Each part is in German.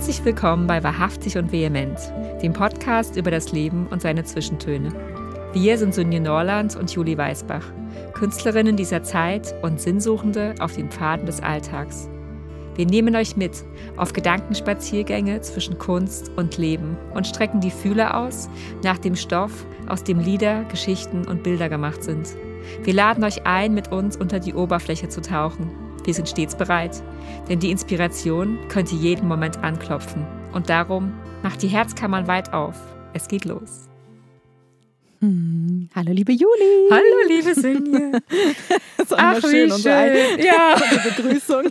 Herzlich willkommen bei Wahrhaftig und Vehement, dem Podcast über das Leben und seine Zwischentöne. Wir sind Sunje Norland und Julie Weisbach, Künstlerinnen dieser Zeit und Sinnsuchende auf den Pfaden des Alltags. Wir nehmen euch mit auf Gedankenspaziergänge zwischen Kunst und Leben und strecken die Fühler aus nach dem Stoff, aus dem Lieder, Geschichten und Bilder gemacht sind. Wir laden euch ein, mit uns unter die Oberfläche zu tauchen. Wir sind stets bereit, denn die Inspiration könnte jeden Moment anklopfen. Und darum macht die Herzkammern weit auf. Es geht los. Hm. Hallo, liebe Juli. Hallo, liebe Sinje. das Ach, schön, wie schön. ja. Begrüßung.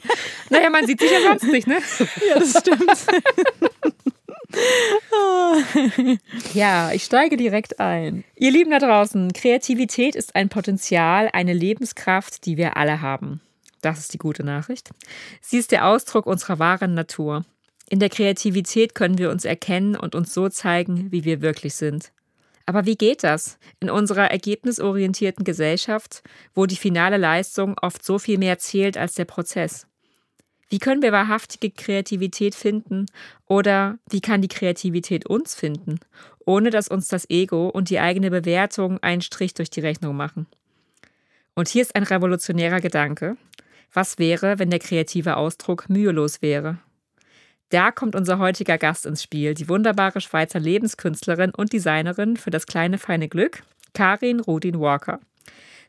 Naja, man sieht sich ja sonst nicht, ne? Ja, das stimmt. ja, ich steige direkt ein. Ihr Lieben da draußen, Kreativität ist ein Potenzial, eine Lebenskraft, die wir alle haben. Das ist die gute Nachricht. Sie ist der Ausdruck unserer wahren Natur. In der Kreativität können wir uns erkennen und uns so zeigen, wie wir wirklich sind. Aber wie geht das in unserer ergebnisorientierten Gesellschaft, wo die finale Leistung oft so viel mehr zählt als der Prozess? Wie können wir wahrhaftige Kreativität finden oder wie kann die Kreativität uns finden, ohne dass uns das Ego und die eigene Bewertung einen Strich durch die Rechnung machen? Und hier ist ein revolutionärer Gedanke. Was wäre, wenn der kreative Ausdruck mühelos wäre? Da kommt unser heutiger Gast ins Spiel, die wunderbare Schweizer Lebenskünstlerin und Designerin für das kleine feine Glück, Karin Rudin Walker.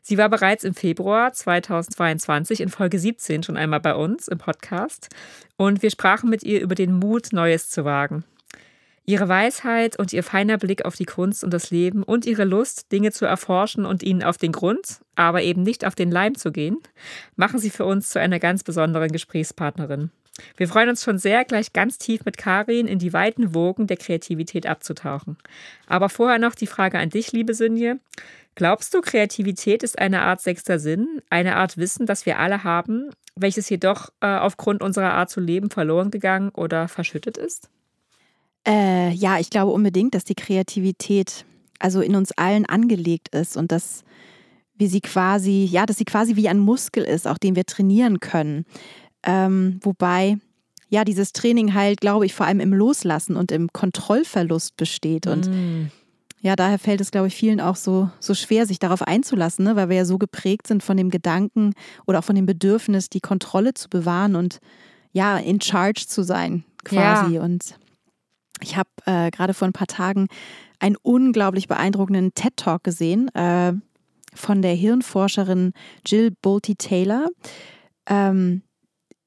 Sie war bereits im Februar 2022 in Folge 17 schon einmal bei uns im Podcast und wir sprachen mit ihr über den Mut, Neues zu wagen. Ihre Weisheit und ihr feiner Blick auf die Kunst und das Leben und ihre Lust, Dinge zu erforschen und ihnen auf den Grund, aber eben nicht auf den Leim zu gehen, machen sie für uns zu einer ganz besonderen Gesprächspartnerin. Wir freuen uns schon sehr, gleich ganz tief mit Karin in die weiten Wogen der Kreativität abzutauchen. Aber vorher noch die Frage an dich, liebe Sünje. Glaubst du, Kreativität ist eine Art sechster Sinn, eine Art Wissen, das wir alle haben, welches jedoch äh, aufgrund unserer Art zu leben verloren gegangen oder verschüttet ist? Äh, ja, ich glaube unbedingt, dass die Kreativität also in uns allen angelegt ist und dass wir sie quasi, ja, dass sie quasi wie ein Muskel ist, auch den wir trainieren können. Ähm, wobei ja dieses Training halt, glaube ich, vor allem im Loslassen und im Kontrollverlust besteht und mm ja, daher fällt es, glaube ich, vielen auch so, so schwer, sich darauf einzulassen, ne? weil wir ja so geprägt sind von dem Gedanken oder auch von dem Bedürfnis, die Kontrolle zu bewahren und ja, in charge zu sein, quasi. Ja. Und ich habe äh, gerade vor ein paar Tagen einen unglaublich beeindruckenden TED-Talk gesehen äh, von der Hirnforscherin Jill Bolte Taylor. Ähm,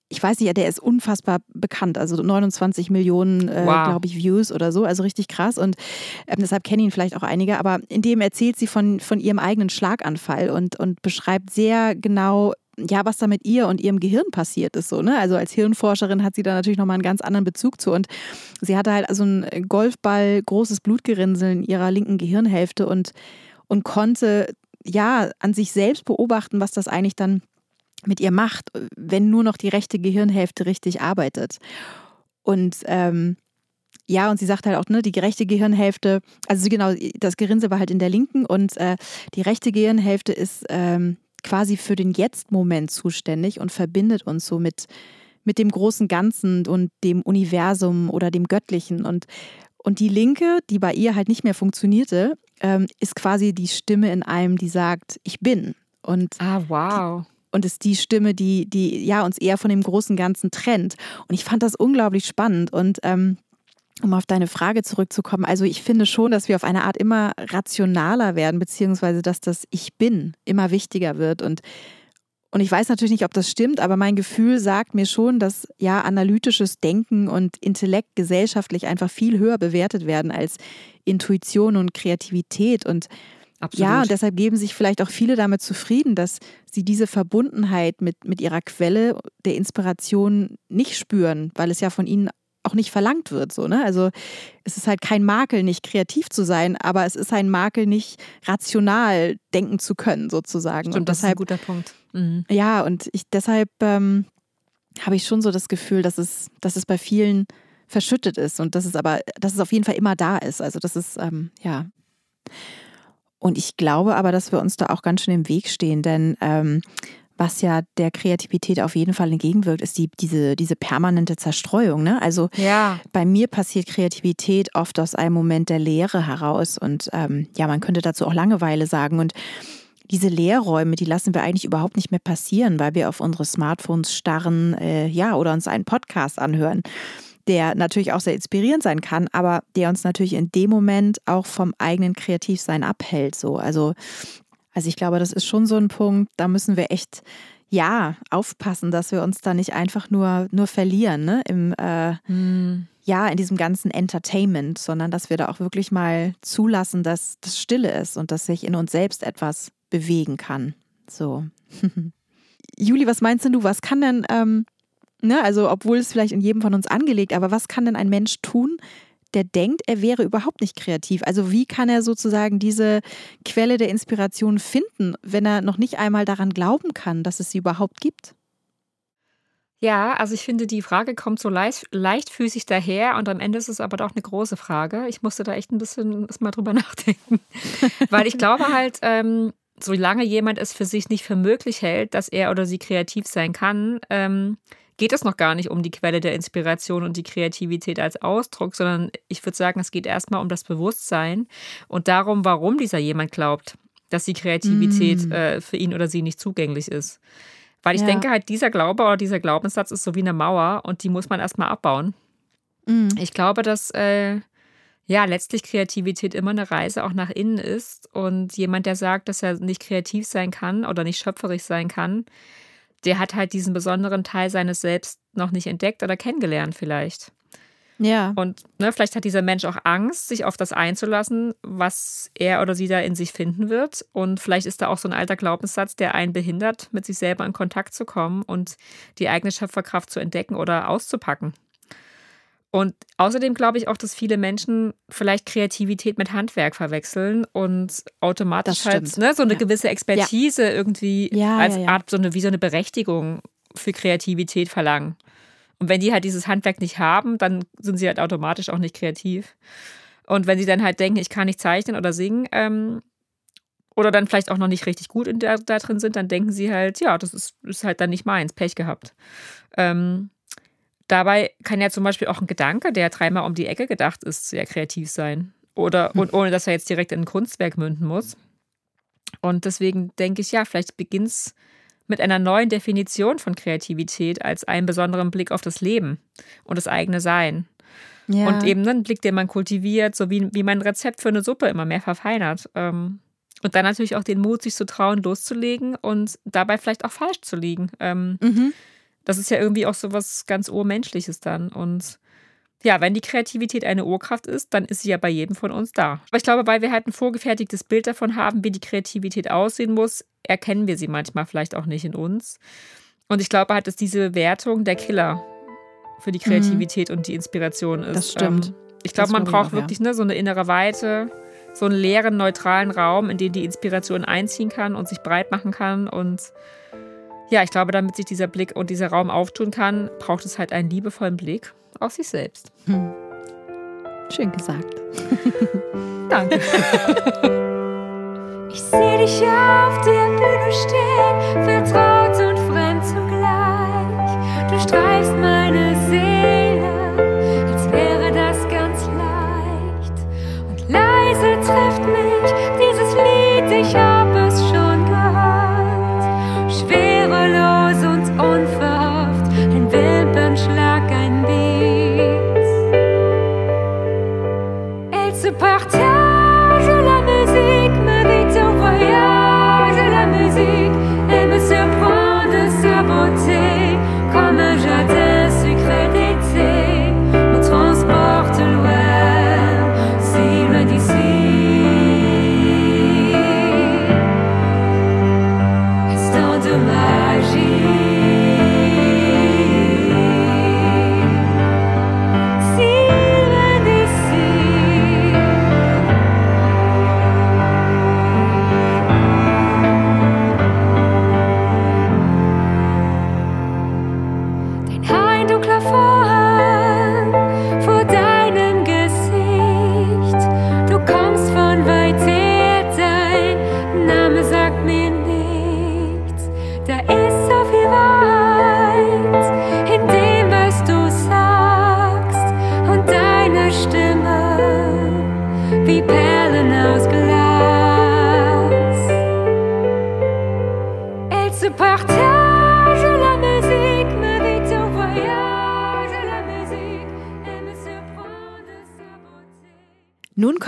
ich weiß nicht, der ist unfassbar bekannt, also 29 Millionen, äh, wow. glaube ich, Views oder so, also richtig krass und ähm, deshalb kennen ihn vielleicht auch einige, aber in dem erzählt sie von, von ihrem eigenen Schlaganfall und, und beschreibt sehr genau, ja, was da mit ihr und ihrem Gehirn passiert ist. So, ne? Also als Hirnforscherin hat sie da natürlich nochmal einen ganz anderen Bezug zu. Und sie hatte halt also ein Golfball, großes Blutgerinnsel in ihrer linken Gehirnhälfte und, und konnte ja an sich selbst beobachten, was das eigentlich dann mit ihr macht, wenn nur noch die rechte Gehirnhälfte richtig arbeitet. Und ähm, ja, und sie sagt halt auch, ne, die rechte Gehirnhälfte, also genau, das Gerinnsel war halt in der linken und äh, die rechte Gehirnhälfte ist ähm, quasi für den Jetzt-Moment zuständig und verbindet uns so mit, mit dem großen Ganzen und dem Universum oder dem Göttlichen. Und, und die linke, die bei ihr halt nicht mehr funktionierte, ähm, ist quasi die Stimme in einem, die sagt, ich bin. Und ah, wow und ist die Stimme, die, die ja uns eher von dem großen Ganzen trennt. Und ich fand das unglaublich spannend und ähm, um auf deine Frage zurückzukommen, also ich finde schon, dass wir auf eine Art immer rationaler werden, beziehungsweise dass das Ich bin immer wichtiger wird und und ich weiß natürlich nicht, ob das stimmt, aber mein Gefühl sagt mir schon, dass ja analytisches Denken und Intellekt gesellschaftlich einfach viel höher bewertet werden als Intuition und Kreativität. Und Absolut. Ja, und deshalb geben sich vielleicht auch viele damit zufrieden, dass sie diese Verbundenheit mit, mit ihrer Quelle der Inspiration nicht spüren, weil es ja von ihnen auch nicht verlangt wird. So, ne? Also es ist halt kein Makel, nicht kreativ zu sein, aber es ist ein Makel, nicht rational denken zu können, sozusagen. Stimmt, und das deshalb, ist ein guter Punkt. Mhm. Ja, und ich deshalb ähm, habe ich schon so das Gefühl, dass es, dass es bei vielen verschüttet ist und dass es aber, dass es auf jeden Fall immer da ist. Also das ist, ähm, ja. Und ich glaube aber, dass wir uns da auch ganz schön im Weg stehen, denn ähm, was ja der Kreativität auf jeden Fall entgegenwirkt, ist die, diese, diese permanente Zerstreuung. Ne? Also ja. bei mir passiert Kreativität oft aus einem Moment der Leere heraus. Und ähm, ja, man könnte dazu auch Langeweile sagen. Und diese Leerräume, die lassen wir eigentlich überhaupt nicht mehr passieren, weil wir auf unsere Smartphones starren, äh, ja, oder uns einen Podcast anhören, der natürlich auch sehr inspirierend sein kann, aber der uns natürlich in dem Moment auch vom eigenen Kreativsein abhält. So, also also ich glaube, das ist schon so ein Punkt, da müssen wir echt ja aufpassen, dass wir uns da nicht einfach nur, nur verlieren, ne? Im äh, hm. ja, in diesem ganzen Entertainment, sondern dass wir da auch wirklich mal zulassen, dass das Stille ist und dass sich in uns selbst etwas bewegen kann. So. Juli, was meinst denn du, was kann denn, ähm, ne, also obwohl es vielleicht in jedem von uns angelegt, aber was kann denn ein Mensch tun, der denkt, er wäre überhaupt nicht kreativ. Also wie kann er sozusagen diese Quelle der Inspiration finden, wenn er noch nicht einmal daran glauben kann, dass es sie überhaupt gibt? Ja, also ich finde, die Frage kommt so leicht, leichtfüßig daher und am Ende ist es aber doch eine große Frage. Ich musste da echt ein bisschen mal drüber nachdenken. Weil ich glaube halt, ähm, solange jemand es für sich nicht für möglich hält, dass er oder sie kreativ sein kann, ähm, geht es noch gar nicht um die Quelle der Inspiration und die Kreativität als Ausdruck, sondern ich würde sagen, es geht erstmal um das Bewusstsein und darum, warum dieser jemand glaubt, dass die Kreativität mm. äh, für ihn oder sie nicht zugänglich ist. Weil ich ja. denke halt, dieser Glaube oder dieser Glaubenssatz ist so wie eine Mauer und die muss man erstmal abbauen. Mm. Ich glaube, dass äh, ja letztlich Kreativität immer eine Reise auch nach innen ist und jemand, der sagt, dass er nicht kreativ sein kann oder nicht schöpferisch sein kann, der hat halt diesen besonderen Teil seines Selbst noch nicht entdeckt oder kennengelernt vielleicht. Ja. Und ne, vielleicht hat dieser Mensch auch Angst, sich auf das einzulassen, was er oder sie da in sich finden wird. Und vielleicht ist da auch so ein alter Glaubenssatz, der einen behindert, mit sich selber in Kontakt zu kommen und die eigene Schöpferkraft zu entdecken oder auszupacken. Und außerdem glaube ich auch, dass viele Menschen vielleicht Kreativität mit Handwerk verwechseln und automatisch halt ne, so eine ja. gewisse Expertise ja. irgendwie ja, als Art so eine wie so eine Berechtigung für Kreativität verlangen. Und wenn die halt dieses Handwerk nicht haben, dann sind sie halt automatisch auch nicht kreativ. Und wenn sie dann halt denken, ich kann nicht zeichnen oder singen, ähm, oder dann vielleicht auch noch nicht richtig gut in der, da drin sind, dann denken sie halt, ja, das ist, ist halt dann nicht meins, Pech gehabt. Ähm, Dabei kann ja zum Beispiel auch ein Gedanke, der dreimal um die Ecke gedacht ist, sehr kreativ sein. Oder hm. und ohne dass er jetzt direkt in ein Kunstwerk münden muss. Und deswegen denke ich, ja, vielleicht beginnt es mit einer neuen Definition von Kreativität als einen besonderen Blick auf das Leben und das eigene Sein. Ja. Und eben einen Blick, den man kultiviert, so wie, wie man ein Rezept für eine Suppe immer mehr verfeinert. Ähm, und dann natürlich auch den Mut, sich zu trauen, loszulegen und dabei vielleicht auch falsch zu liegen. Ähm, mhm. Das ist ja irgendwie auch so was ganz Urmenschliches dann. Und ja, wenn die Kreativität eine Urkraft ist, dann ist sie ja bei jedem von uns da. Aber ich glaube, weil wir halt ein vorgefertigtes Bild davon haben, wie die Kreativität aussehen muss, erkennen wir sie manchmal vielleicht auch nicht in uns. Und ich glaube halt, dass diese Wertung der Killer für die Kreativität mhm. und die Inspiration ist. Das stimmt. Ähm, ich glaube, man braucht auch, wirklich ne, so eine innere Weite, so einen leeren, neutralen Raum, in den die Inspiration einziehen kann und sich breit machen kann und ja, ich glaube, damit sich dieser Blick und dieser Raum auftun kann, braucht es halt einen liebevollen Blick auf sich selbst. Hm. Schön gesagt. Danke. Ich sehe dich auf der Bühne stehen, vertraut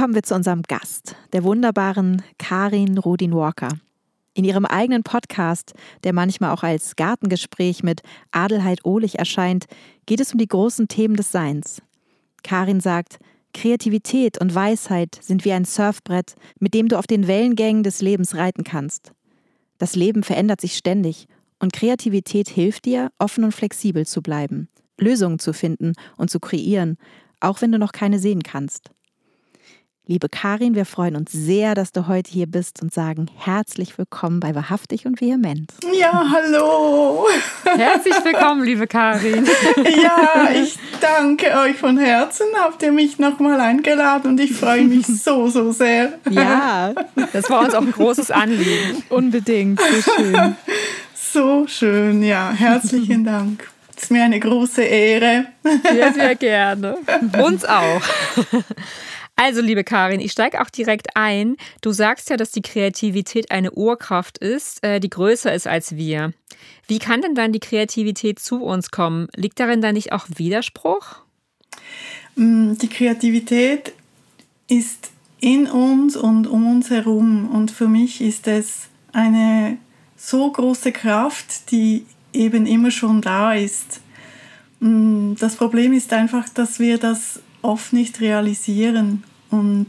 kommen wir zu unserem Gast, der wunderbaren Karin Rudin Walker. In ihrem eigenen Podcast, der manchmal auch als Gartengespräch mit Adelheid Ohlich erscheint, geht es um die großen Themen des Seins. Karin sagt, Kreativität und Weisheit sind wie ein Surfbrett, mit dem du auf den Wellengängen des Lebens reiten kannst. Das Leben verändert sich ständig und Kreativität hilft dir, offen und flexibel zu bleiben, Lösungen zu finden und zu kreieren, auch wenn du noch keine sehen kannst. Liebe Karin, wir freuen uns sehr, dass du heute hier bist und sagen herzlich willkommen bei Wahrhaftig und Vehement. Ja, hallo. Herzlich willkommen, liebe Karin. Ja, ich danke euch von Herzen. Habt ihr mich nochmal eingeladen und ich freue mich so, so sehr. Ja, das war uns auch ein großes Anliegen. Unbedingt, so schön. So schön, ja. Herzlichen Dank. Es ist mir eine große Ehre. Sehr, sehr gerne. Uns auch. Also, liebe Karin, ich steige auch direkt ein. Du sagst ja, dass die Kreativität eine Urkraft ist, äh, die größer ist als wir. Wie kann denn dann die Kreativität zu uns kommen? Liegt darin dann nicht auch Widerspruch? Mm, die Kreativität ist in uns und um uns herum. Und für mich ist es eine so große Kraft, die eben immer schon da ist. Mm, das Problem ist einfach, dass wir das oft nicht realisieren. Und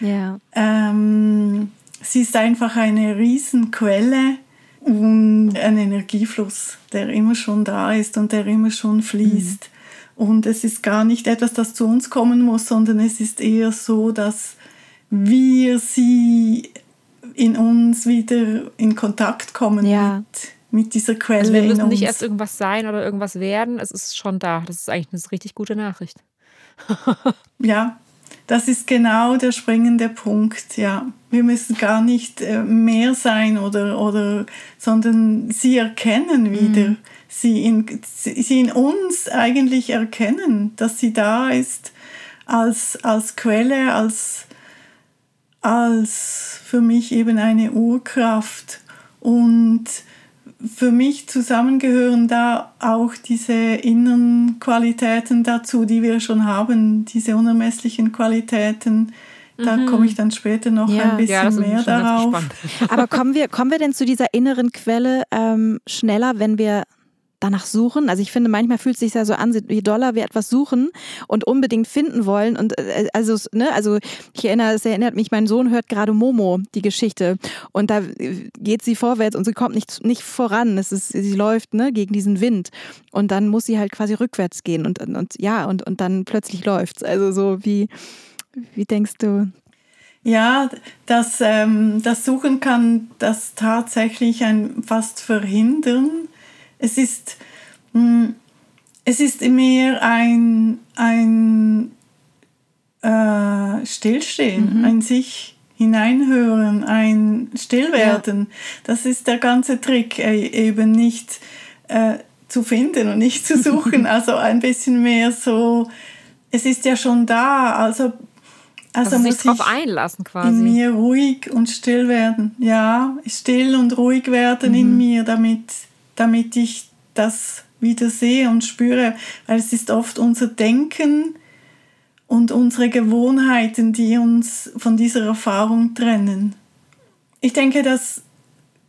ja. ähm, sie ist einfach eine Riesenquelle und ein Energiefluss, der immer schon da ist und der immer schon fließt. Mhm. Und es ist gar nicht etwas, das zu uns kommen muss, sondern es ist eher so, dass wir sie in uns wieder in Kontakt kommen ja. mit, mit dieser Quelle. Also wir müssen nicht erst irgendwas sein oder irgendwas werden, es ist schon da. Das ist eigentlich eine richtig gute Nachricht. Ja, das ist genau der springende Punkt, ja. Wir müssen gar nicht äh, mehr sein oder, oder sondern sie erkennen wieder. Mhm. Sie, in, sie in uns eigentlich erkennen, dass sie da ist als, als Quelle, als, als für mich eben eine Urkraft. Und für mich zusammengehören da auch diese inneren Qualitäten dazu, die wir schon haben, diese unermesslichen Qualitäten. Da mhm. komme ich dann später noch ja. ein bisschen ja, mehr darauf. Aber kommen wir, kommen wir denn zu dieser inneren Quelle ähm, schneller, wenn wir danach suchen. Also ich finde, manchmal fühlt es sich ja so an, je doller wir etwas suchen und unbedingt finden wollen. Und äh, also, ne, also ich erinnere, es erinnert mich, mein Sohn hört gerade Momo, die Geschichte. Und da äh, geht sie vorwärts und sie kommt nicht, nicht voran. Es ist, sie läuft ne, gegen diesen Wind. Und dann muss sie halt quasi rückwärts gehen. Und, und ja, und, und dann plötzlich läuft's. Also so wie, wie denkst du? Ja, das, ähm, das Suchen kann das tatsächlich ein fast verhindern es ist, hm, es ist mehr ein, ein äh, Stillstehen, mhm. ein sich hineinhören, ein Stillwerden. Ja. Das ist der ganze Trick, äh, eben nicht äh, zu finden und nicht zu suchen. also ein bisschen mehr so, es ist ja schon da, also also, also muss sich darauf einlassen quasi. In mir ruhig und still werden. Ja, still und ruhig werden mhm. in mir, damit damit ich das wieder sehe und spüre, weil es ist oft unser Denken und unsere Gewohnheiten, die uns von dieser Erfahrung trennen. Ich denke, das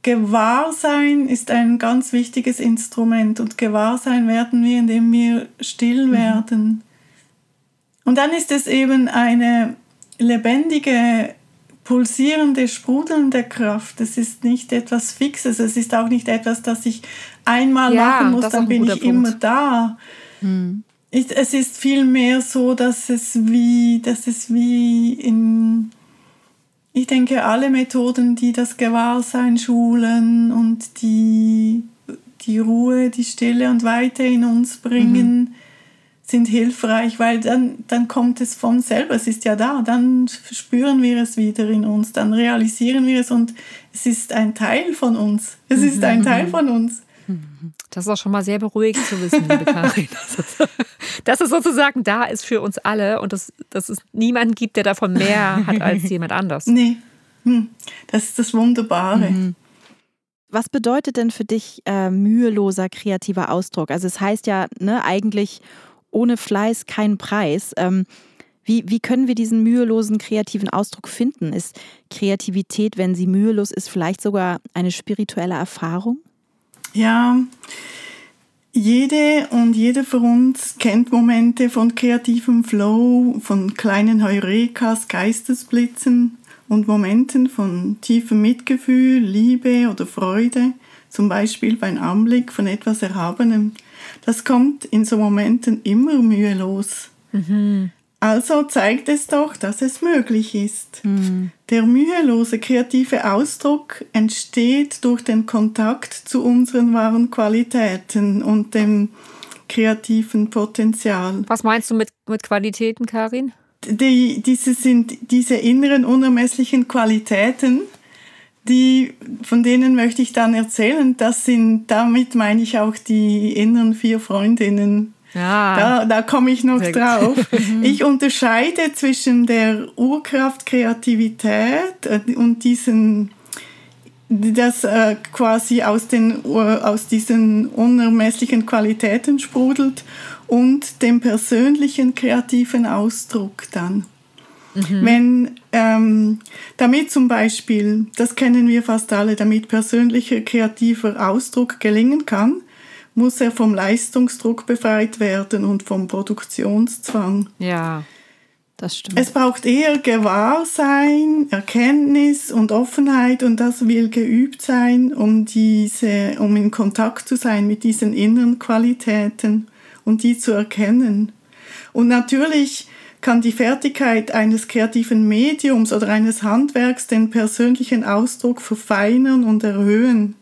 Gewahrsein ist ein ganz wichtiges Instrument und Gewahrsein werden wir, indem wir still mhm. werden. Und dann ist es eben eine lebendige pulsierende, sprudelnde Kraft. Es ist nicht etwas Fixes, es ist auch nicht etwas, das ich einmal ja, machen muss, dann bin ich Punkt. immer da. Hm. Ich, es ist vielmehr so, dass es wie, dass es wie in, ich denke, alle Methoden, die das Gewahrsein schulen und die, die Ruhe, die Stille und Weite in uns bringen, mhm sind hilfreich, weil dann, dann kommt es von selber, es ist ja da, dann spüren wir es wieder in uns, dann realisieren wir es und es ist ein Teil von uns. Es ist ein mhm. Teil von uns. Das ist auch schon mal sehr beruhigend zu wissen, liebe Karin, dass es, dass es sozusagen da ist für uns alle und dass, dass es niemanden gibt, der davon mehr hat als jemand anders. Nee, hm. das ist das Wunderbare. Mhm. Was bedeutet denn für dich äh, müheloser kreativer Ausdruck? Also es heißt ja ne, eigentlich ohne Fleiß kein Preis. Ähm, Wie, wie können wir diesen mühelosen kreativen Ausdruck finden? Ist Kreativität, wenn sie mühelos ist, vielleicht sogar eine spirituelle Erfahrung? Ja, jede und jeder von uns kennt Momente von kreativem Flow, von kleinen Heurekas, Geistesblitzen und Momenten von tiefem Mitgefühl, Liebe oder Freude, zum Beispiel beim Anblick von etwas Erhabenem. Das kommt in so Momenten immer mühelos. Mhm. Also zeigt es doch, dass es möglich ist. Mhm. Der mühelose kreative Ausdruck entsteht durch den Kontakt zu unseren wahren Qualitäten und dem kreativen Potenzial. Was meinst du mit, mit Qualitäten, Karin? Die, diese sind diese inneren unermesslichen Qualitäten, die, von denen möchte ich dann erzählen. Das sind, damit meine ich auch die inneren vier Freundinnen, ja. Da, da komme ich noch drauf. Mhm. ich unterscheide zwischen der Urkraft Kreativität äh, und diesen das äh, quasi aus, den, aus diesen unermesslichen Qualitäten sprudelt und dem persönlichen kreativen Ausdruck dann. Mhm. Wenn ähm, damit zum Beispiel, das kennen wir fast alle, damit persönlicher kreativer Ausdruck gelingen kann, muss er vom Leistungsdruck befreit werden und vom Produktionszwang. Ja, das stimmt. Es braucht eher Gewahrsein, Erkenntnis und Offenheit und das will geübt sein, um diese, um in Kontakt zu sein mit diesen inneren Qualitäten und die zu erkennen. Und natürlich kann die Fertigkeit eines kreativen Mediums oder eines Handwerks den persönlichen Ausdruck verfeinern und erhöhen.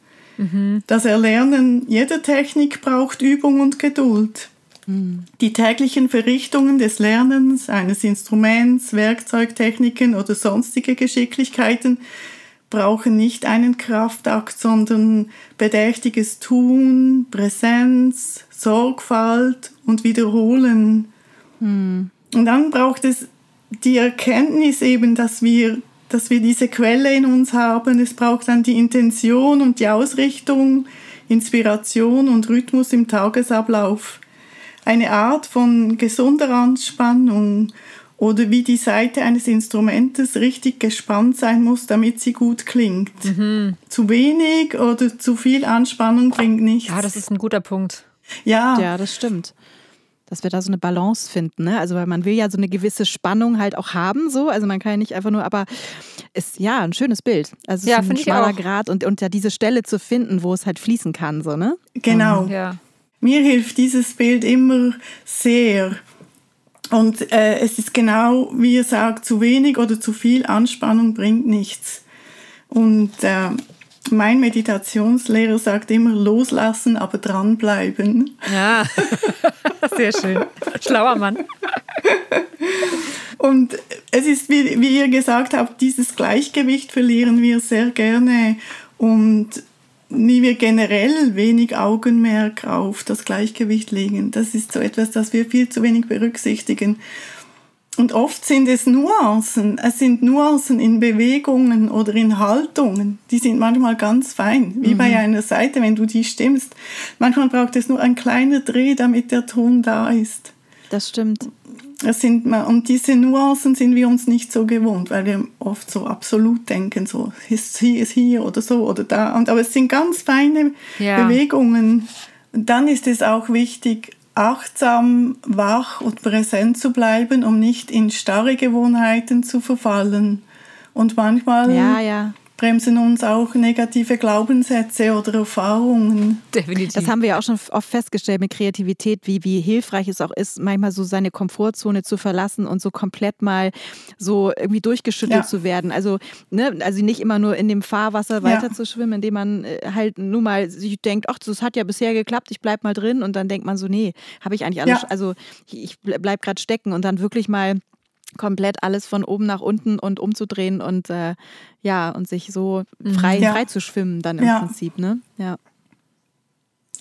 Das Erlernen jeder Technik braucht Übung und Geduld. Mhm. Die täglichen Verrichtungen des Lernens eines Instruments, Werkzeugtechniken oder sonstige Geschicklichkeiten brauchen nicht einen Kraftakt, sondern bedächtiges Tun, Präsenz, Sorgfalt und Wiederholen. Mhm. Und dann braucht es die Erkenntnis eben, dass wir dass wir diese Quelle in uns haben. Es braucht dann die Intention und die Ausrichtung, Inspiration und Rhythmus im Tagesablauf. Eine Art von gesunder Anspannung oder wie die Seite eines Instrumentes richtig gespannt sein muss, damit sie gut klingt. Mhm. Zu wenig oder zu viel Anspannung bringt nichts. Ja, das ist ein guter Punkt. Ja, ja das stimmt dass wir da so eine Balance finden. Ne? Also weil man will ja so eine gewisse Spannung halt auch haben, so. Also man kann ja nicht einfach nur, aber ist ja ein schönes Bild. Also ja, ein schmaler Grad und, und ja diese Stelle zu finden, wo es halt fließen kann, so, ne? Genau. Ja. Mir hilft dieses Bild immer sehr. Und äh, es ist genau, wie ihr sagt, zu wenig oder zu viel Anspannung bringt nichts. Und äh, mein Meditationslehrer sagt immer loslassen, aber dranbleiben. Ja, sehr schön. Schlauer Mann. Und es ist, wie, wie ihr gesagt habt, dieses Gleichgewicht verlieren wir sehr gerne und wie wir generell wenig Augenmerk auf das Gleichgewicht legen. Das ist so etwas, das wir viel zu wenig berücksichtigen. Und oft sind es Nuancen. Es sind Nuancen in Bewegungen oder in Haltungen. Die sind manchmal ganz fein, wie mhm. bei einer Seite, wenn du die stimmst. Manchmal braucht es nur ein kleiner Dreh, damit der Ton da ist. Das stimmt. Es sind, und diese Nuancen sind wir uns nicht so gewohnt, weil wir oft so absolut denken, so ist hier, ist hier oder so oder da. Und, aber es sind ganz feine ja. Bewegungen. Und dann ist es auch wichtig, achtsam, wach und präsent zu bleiben, um nicht in starre Gewohnheiten zu verfallen. Und manchmal ja, ja bremsen uns auch negative Glaubenssätze oder Erfahrungen. Definitiv. Das haben wir ja auch schon oft festgestellt mit Kreativität, wie, wie hilfreich es auch ist, manchmal so seine Komfortzone zu verlassen und so komplett mal so irgendwie durchgeschüttelt ja. zu werden. Also, ne, also nicht immer nur in dem Fahrwasser weiter ja. zu schwimmen, indem man äh, halt nur mal sich denkt, ach, das hat ja bisher geklappt, ich bleib mal drin und dann denkt man so, nee, habe ich eigentlich alles, ja. also ich bleib gerade stecken und dann wirklich mal komplett alles von oben nach unten und umzudrehen und äh, ja, und sich so mhm. frei, ja. frei zu schwimmen dann im ja. Prinzip, ne? Ja.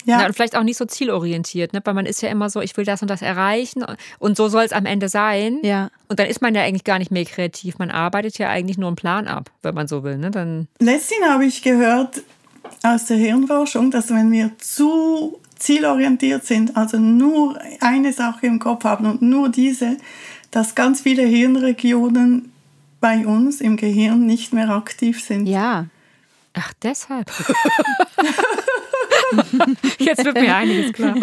Ja. ja. und vielleicht auch nicht so zielorientiert, ne? weil man ist ja immer so, ich will das und das erreichen und so soll es am Ende sein. Ja. Und dann ist man ja eigentlich gar nicht mehr kreativ. Man arbeitet ja eigentlich nur einen Plan ab, wenn man so will. Ne? Dann Letztens habe ich gehört aus der Hirnforschung, dass wenn wir zu zielorientiert sind, also nur eine Sache im Kopf haben und nur diese, dass ganz viele Hirnregionen bei uns im Gehirn nicht mehr aktiv sind. Ja. Ach, deshalb. Jetzt wird mir einiges klar.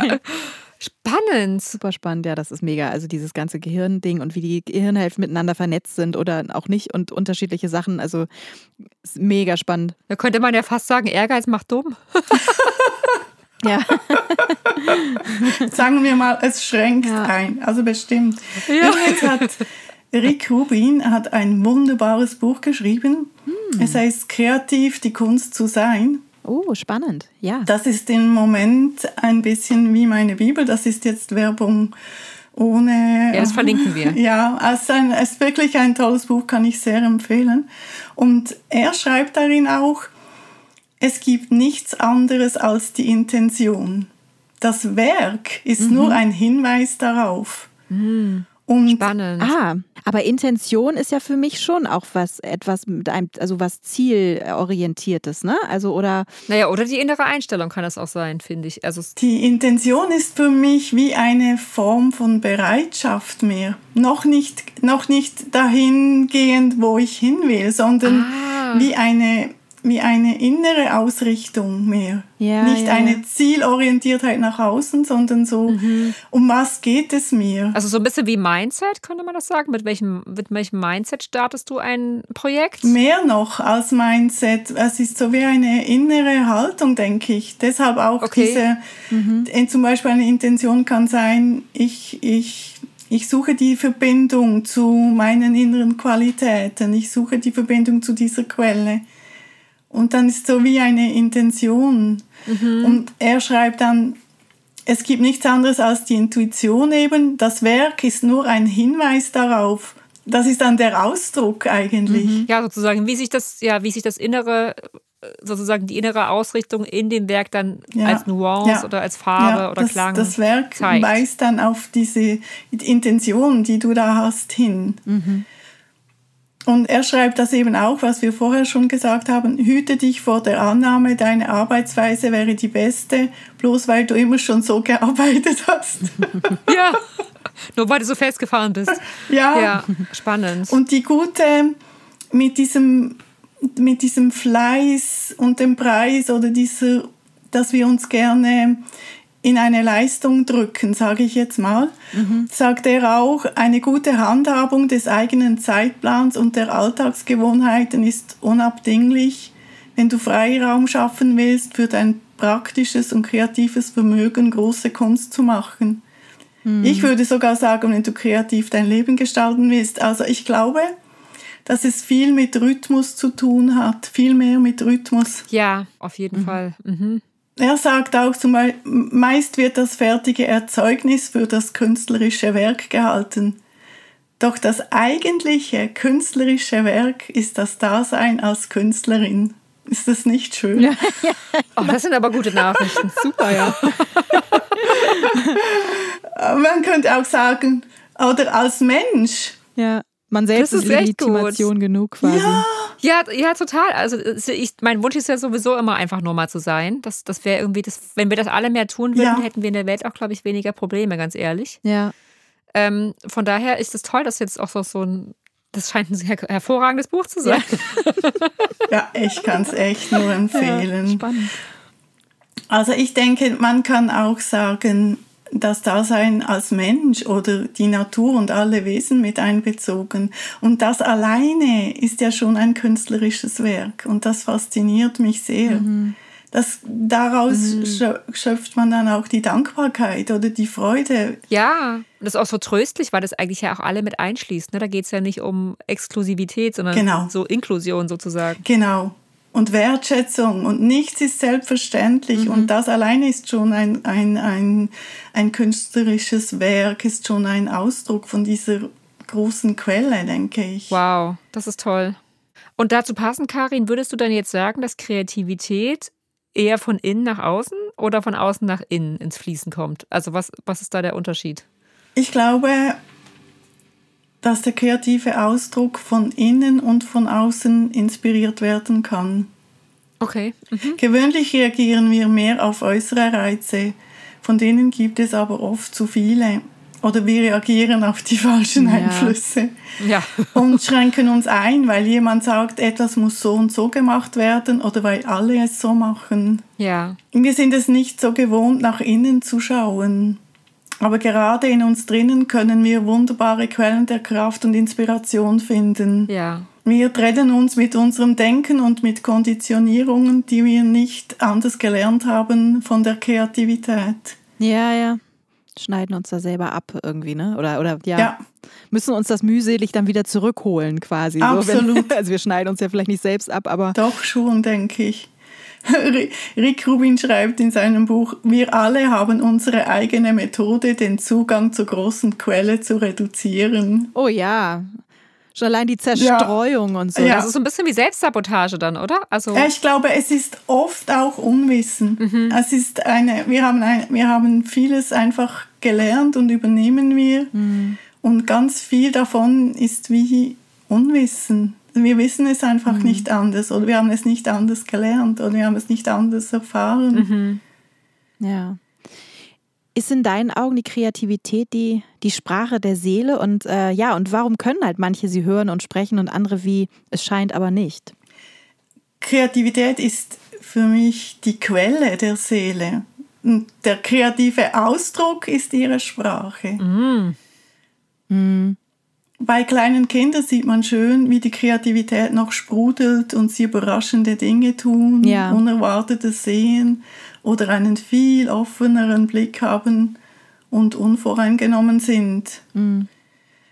Spannend. Super spannend, ja, das ist mega. Also dieses ganze Gehirnding und wie die Gehirnhälften miteinander vernetzt sind oder auch nicht und unterschiedliche Sachen. Also ist mega spannend. Da könnte man ja fast sagen, Ehrgeiz macht dumm. Ja. Sagen wir mal, es schränkt Ja. ein. Also bestimmt. Ja. Hat Rick Rubin hat ein wunderbares Buch geschrieben. Hm. Es heißt Kreativ, die Kunst zu sein. Oh, spannend. Ja. Das ist im Moment ein bisschen wie meine Bibel. Das ist jetzt Werbung ohne. Ja, das verlinken wir. Ja, es ist, ein, es ist wirklich ein tolles Buch, kann ich sehr empfehlen. Und er schreibt darin auch, es gibt nichts anderes als die Intention. Das Werk ist Mhm. nur ein Hinweis darauf. Und Spannend. Ah, aber Intention ist ja für mich schon auch was, etwas mit einem, also was zielorientiertes, ne? Also oder Naja, oder die innere Einstellung kann das auch sein, finde ich. Also Die Intention ist für mich wie eine Form von Bereitschaft mehr. Noch nicht, noch nicht dahingehend, wo ich hin will, sondern Ah. wie, eine, wie eine innere Ausrichtung mehr. Ja, nicht ja, eine ja. Zielorientiertheit nach außen, sondern so, um was geht es mir? Mhm. also so ein bisschen wie Mindset, könnte man das sagen? Mit welchem, mit welchem Mindset startest du ein Projekt? Mehr noch als Mindset. Es ist so wie eine innere Haltung, denke ich. Deshalb auch Okay. diese, äh, zum Beispiel eine Intention kann sein, ich, ich, ich suche die Verbindung zu meinen inneren Qualitäten. Ich suche die Verbindung zu dieser Quelle. Und dann ist so wie eine Intention. Und er schreibt dann, es gibt nichts anderes als die Intuition eben. Das Werk ist nur ein Hinweis darauf. Das ist dann der Ausdruck eigentlich. Ja, sozusagen, wie sich das, ja, wie sich das innere, sozusagen die innere Ausrichtung in dem Werk dann Ja. als Nuance Ja. oder als Farbe Ja, oder das, Klang Das Werk zeigt. weist dann auf diese Intention, die du da hast, hin. Und er schreibt das eben auch, was wir vorher schon gesagt haben, hüte dich vor der Annahme, deine Arbeitsweise wäre die beste, bloß weil du immer schon so gearbeitet hast. Ja, nur weil du so festgefahren bist. ja. Ja, spannend. Und die gute, mit diesem, mit diesem Fleiß und dem Preis oder dieser, dass wir uns gerne in eine Leistung drücken, sage ich jetzt mal, sagt er auch, eine gute Handhabung des eigenen Zeitplans und der Alltagsgewohnheiten ist unabdinglich, wenn du Freiraum schaffen willst, für dein praktisches und kreatives Vermögen große Kunst zu machen. Ich würde sogar sagen, wenn du kreativ dein Leben gestalten willst. Also ich glaube, dass es viel mit Rhythmus zu tun hat, viel mehr mit Rhythmus. ja, auf jeden Fall. Mhm. Er sagt auch zum Beispiel, meist wird das fertige Erzeugnis für das künstlerische Werk gehalten. Doch das eigentliche künstlerische Werk ist das Dasein als Künstlerin. Ist das nicht schön? Oh, das sind aber gute Nachrichten. Super, ja. Man könnte auch sagen, oder als Mensch. ja, man selbst Das ist ist Legitimation genug quasi. Ja, ja, total. Also ich, mein Wunsch ist ja sowieso immer einfach nur mal zu sein. Das, das wäre irgendwie das, wenn wir das alle mehr tun würden, Ja. hätten wir in der Welt auch, glaube ich, weniger Probleme, ganz ehrlich. Ja. Ähm, von daher ist es toll, dass jetzt auch so, so ein, das scheint ein sehr hervorragendes Buch zu sein. Ja, ich kann es echt nur empfehlen. Spannend. Also ich denke, man kann auch sagen, das Dasein als Mensch oder die Natur und alle Wesen mit einbezogen. Und das alleine ist ja schon ein künstlerisches Werk und das fasziniert mich sehr. Das, daraus schö- schöpft man dann auch die Dankbarkeit oder die Freude. Ja, und das ist auch so tröstlich, weil das eigentlich ja auch alle mit einschließt. Ne? Da geht es ja nicht um Exklusivität, sondern Genau. so Inklusion sozusagen. Genau. Und Wertschätzung und nichts ist selbstverständlich und das alleine ist schon ein, ein, ein, ein künstlerisches Werk, ist schon ein Ausdruck von dieser großen Quelle, denke ich. Wow, das ist toll. Und dazu passend, Karin, würdest du dann jetzt sagen, dass Kreativität eher von innen nach außen oder von außen nach innen ins Fließen kommt? Also was, was ist da der Unterschied? Ich glaube, dass der kreative Ausdruck von innen und von außen inspiriert werden kann. Okay. Mhm. Gewöhnlich reagieren wir mehr auf äußere Reize, von denen gibt es aber oft zu viele. oder wir reagieren auf die falschen Einflüsse ja. und schränken uns ein, weil jemand sagt, etwas muss so und so gemacht werden oder weil alle es so machen. Ja. Wir sind es nicht so gewohnt, nach innen zu schauen. Aber gerade in uns drinnen können wir wunderbare Quellen der Kraft und Inspiration finden. Ja. Wir trennen uns mit unserem Denken und mit Konditionierungen, die wir nicht anders gelernt haben, von der Kreativität. Ja, ja. Schneiden uns da selber ab irgendwie, ne? Oder, oder ja, Ja. müssen uns das mühselig dann wieder zurückholen quasi. So, Absolut. wenn, also wir schneiden uns ja vielleicht nicht selbst ab, aber Doch schon, denke ich. Rick Rubin schreibt in seinem Buch, wir alle haben unsere eigene Methode, den Zugang zur großen Quelle zu reduzieren. oh ja. Schon allein die Zerstreuung und so. Ja. Das ist so ein bisschen wie Selbstsabotage dann, oder? Also, Ja, Ich glaube, es ist oft auch Unwissen. Es ist eine, wir haben, ein, wir haben vieles einfach gelernt und übernehmen wir. Und ganz viel davon ist wie Unwissen. Wir wissen es einfach nicht anders oder wir haben es nicht anders gelernt oder wir haben es nicht anders erfahren. Ja. Ist in deinen Augen die Kreativität die, die Sprache der Seele? Und äh, ja, und warum können halt manche sie hören und sprechen und andere wie es scheint aber nicht? Kreativität ist für mich die Quelle der Seele. Und der kreative Ausdruck ist ihre Sprache. Bei kleinen Kindern sieht man schön, wie die Kreativität noch sprudelt und sie überraschende Dinge tun, Ja. Unerwartetes sehen oder einen viel offeneren Blick haben und unvoreingenommen sind.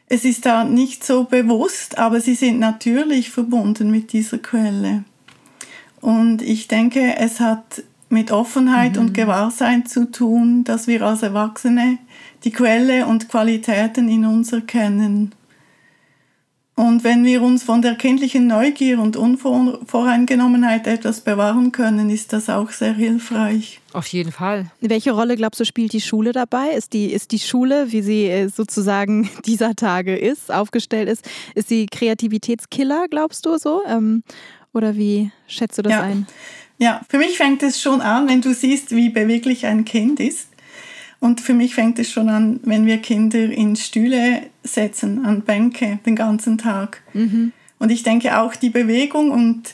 Es ist da nicht so bewusst, aber sie sind natürlich verbunden mit dieser Quelle. Und ich denke, es hat mit Offenheit und Gewahrsein zu tun, dass wir als Erwachsene die Quelle und Qualitäten in uns erkennen. Und wenn wir uns von der kindlichen Neugier und Unvoreingenommenheit etwas bewahren können, ist das auch sehr hilfreich. auf jeden Fall. Welche Rolle, glaubst du, spielt die Schule dabei? Ist die, ist die Schule, wie sie äh, sozusagen dieser Tage ist, aufgestellt ist, ist sie Kreativitätskiller, glaubst du so? Ähm, oder wie schätzt du das Ja. ein? Ja, für mich fängt es schon an, wenn du siehst, wie beweglich ein Kind ist. Und für mich fängt es schon an, wenn wir Kinder in Stühle setzen, an Bänke den ganzen Tag. Und ich denke auch die Bewegung und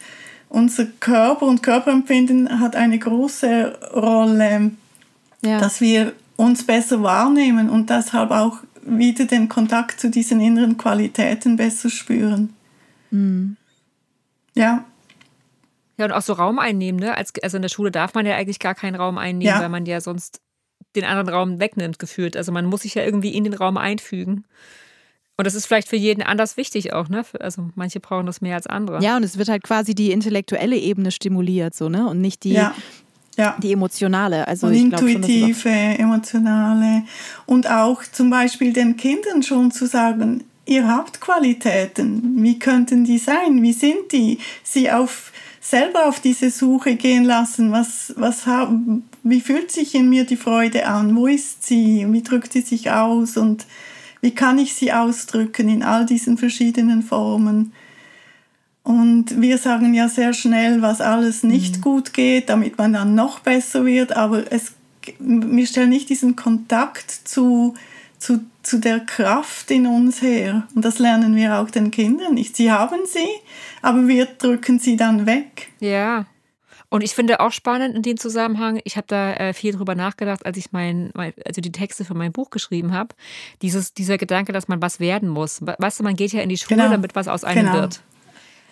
unser Körper und Körperempfinden hat eine große Rolle, Ja. dass wir uns besser wahrnehmen und deshalb auch wieder den Kontakt zu diesen inneren Qualitäten besser spüren. Ja, Ja, und auch so Raum einnehmen, ne? Als, also in der Schule darf man ja eigentlich gar keinen Raum einnehmen, Ja. weil man ja sonst den anderen Raum wegnimmt, gefühlt. Also man muss sich ja irgendwie in den Raum einfügen. Und das ist vielleicht für jeden anders wichtig auch, ne? Also manche brauchen das mehr als andere. ja, und es wird halt quasi die intellektuelle Ebene stimuliert, so, ne? Und nicht die, ja, ja. die emotionale. Also und ich glaube schon, intuitive, emotionale und auch zum Beispiel den Kindern schon zu sagen, ihr habt Qualitäten, wie könnten die sein, wie sind die, sie auf selber auf diese Suche gehen lassen, was, was haben, wie fühlt sich in mir die Freude an, wo ist sie, wie drückt sie sich aus und wie kann ich sie ausdrücken in all diesen verschiedenen Formen. Und wir sagen ja sehr schnell, was alles nicht gut geht, damit man dann noch besser wird, aber es, wir stellen nicht diesen Kontakt zu, zu, zu der Kraft in uns her. Und das lernen wir auch den Kindern nicht. Sie haben sie, aber wir drücken sie dann weg. Ja. Und ich finde auch spannend in dem Zusammenhang, ich habe da äh, viel drüber nachgedacht, als ich mein, mein, also die Texte für mein Buch geschrieben habe, dieses, dieser Gedanke, dass man was werden muss. Weißt du, man geht ja in die Schule, Genau. damit was aus einem Genau. wird.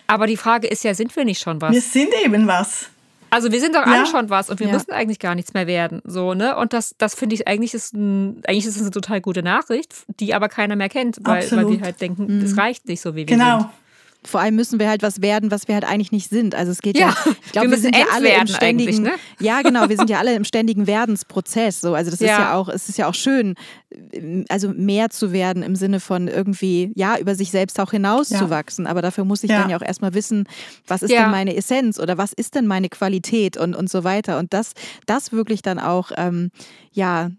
Aber die Frage ist ja, sind wir nicht schon was? Wir sind eben was. Also wir sind doch Ja. alle schon was und wir Ja. müssen eigentlich gar nichts mehr werden. So, ne? Und das, das finde ich eigentlich ist ein, eigentlich ist es eine total gute Nachricht, die aber keiner mehr kennt, weil, weil wir halt denken, es reicht nicht so, wie wir Genau. sind. Vor allem müssen wir halt was werden, was wir halt eigentlich nicht sind. Also es geht ja, Ja, ich glaube, wir wir, sind ja alle im ständigen, ne? ja genau, wir sind ja alle im ständigen Werdensprozess. So, also das ist Ja. ja auch, es ist ja auch schön, also mehr zu werden im Sinne von irgendwie ja über sich selbst auch hinauszuwachsen. Aber dafür muss ich Ja. dann ja auch erstmal wissen, was ist Ja. denn meine Essenz oder was ist denn meine Qualität und und so weiter. Und das, das wirklich dann auch ähm, ja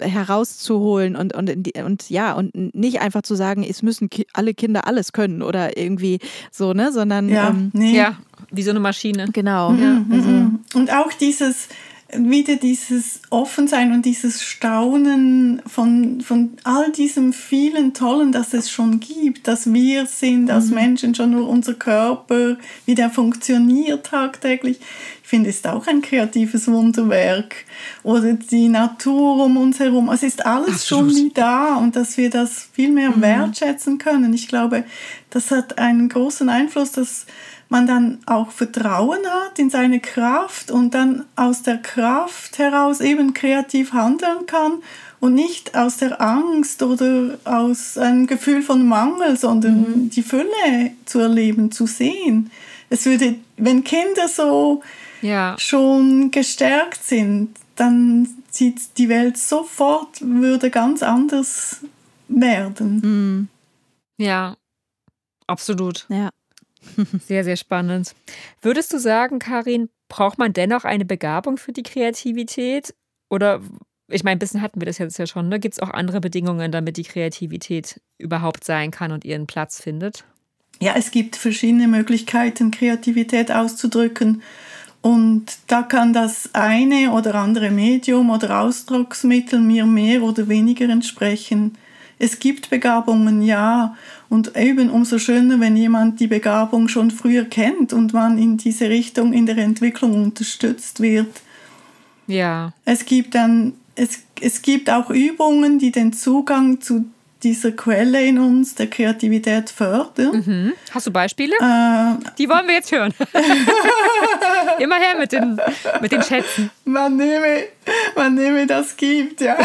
herauszuholen und, und, in die- und ja, und nicht einfach zu sagen, es müssen ki alle Kinder alles können oder irgendwie so, ne, sondern Ja, ähm, nee. Ja, wie so eine Maschine. genau. Mhm, Ja, also, mhm. Und auch dieses, wieder dieses Offensein und dieses Staunen von, von all diesem vielen Tollen, das es schon gibt, dass wir sind als Menschen schon nur unser Körper, wie der funktioniert tagtäglich. Ich finde, ist auch ein kreatives Wunderwerk. Oder die Natur um uns herum. Es ist alles Absolut. schon wie da und dass wir das viel mehr wertschätzen können. Ich glaube, das hat einen großen Einfluss, dass man dann auch Vertrauen hat in seine Kraft und dann aus der Kraft heraus eben kreativ handeln kann und nicht aus der Angst oder aus einem Gefühl von Mangel, sondern die Fülle zu erleben, zu sehen. Es würde, wenn Kinder so Ja. schon gestärkt sind, dann sieht die Welt sofort, würde ganz anders werden. Ja. Absolut. Ja. Sehr, sehr spannend. Würdest du sagen, Karin, braucht man dennoch eine Begabung für die Kreativität? Oder, ich meine, ein bisschen hatten wir das jetzt ja schon, ne? Gibt es auch andere Bedingungen, damit die Kreativität überhaupt sein kann und ihren Platz findet? Ja, es gibt verschiedene Möglichkeiten, Kreativität auszudrücken. Und da kann das eine oder andere Medium oder Ausdrucksmittel mir mehr oder weniger entsprechen. Es gibt Begabungen, ja. Und eben umso schöner, wenn jemand die Begabung schon früher kennt und man in diese Richtung in der Entwicklung unterstützt wird. Ja. Es gibt dann, es, es gibt auch Übungen, die den Zugang zu dieser Quelle in uns, der Kreativität fördern. Hm? Hast du Beispiele? Äh, Die wollen wir jetzt hören. Immer her mit den, mit den Schätzen. man nehme, man nehme das gibt, ja.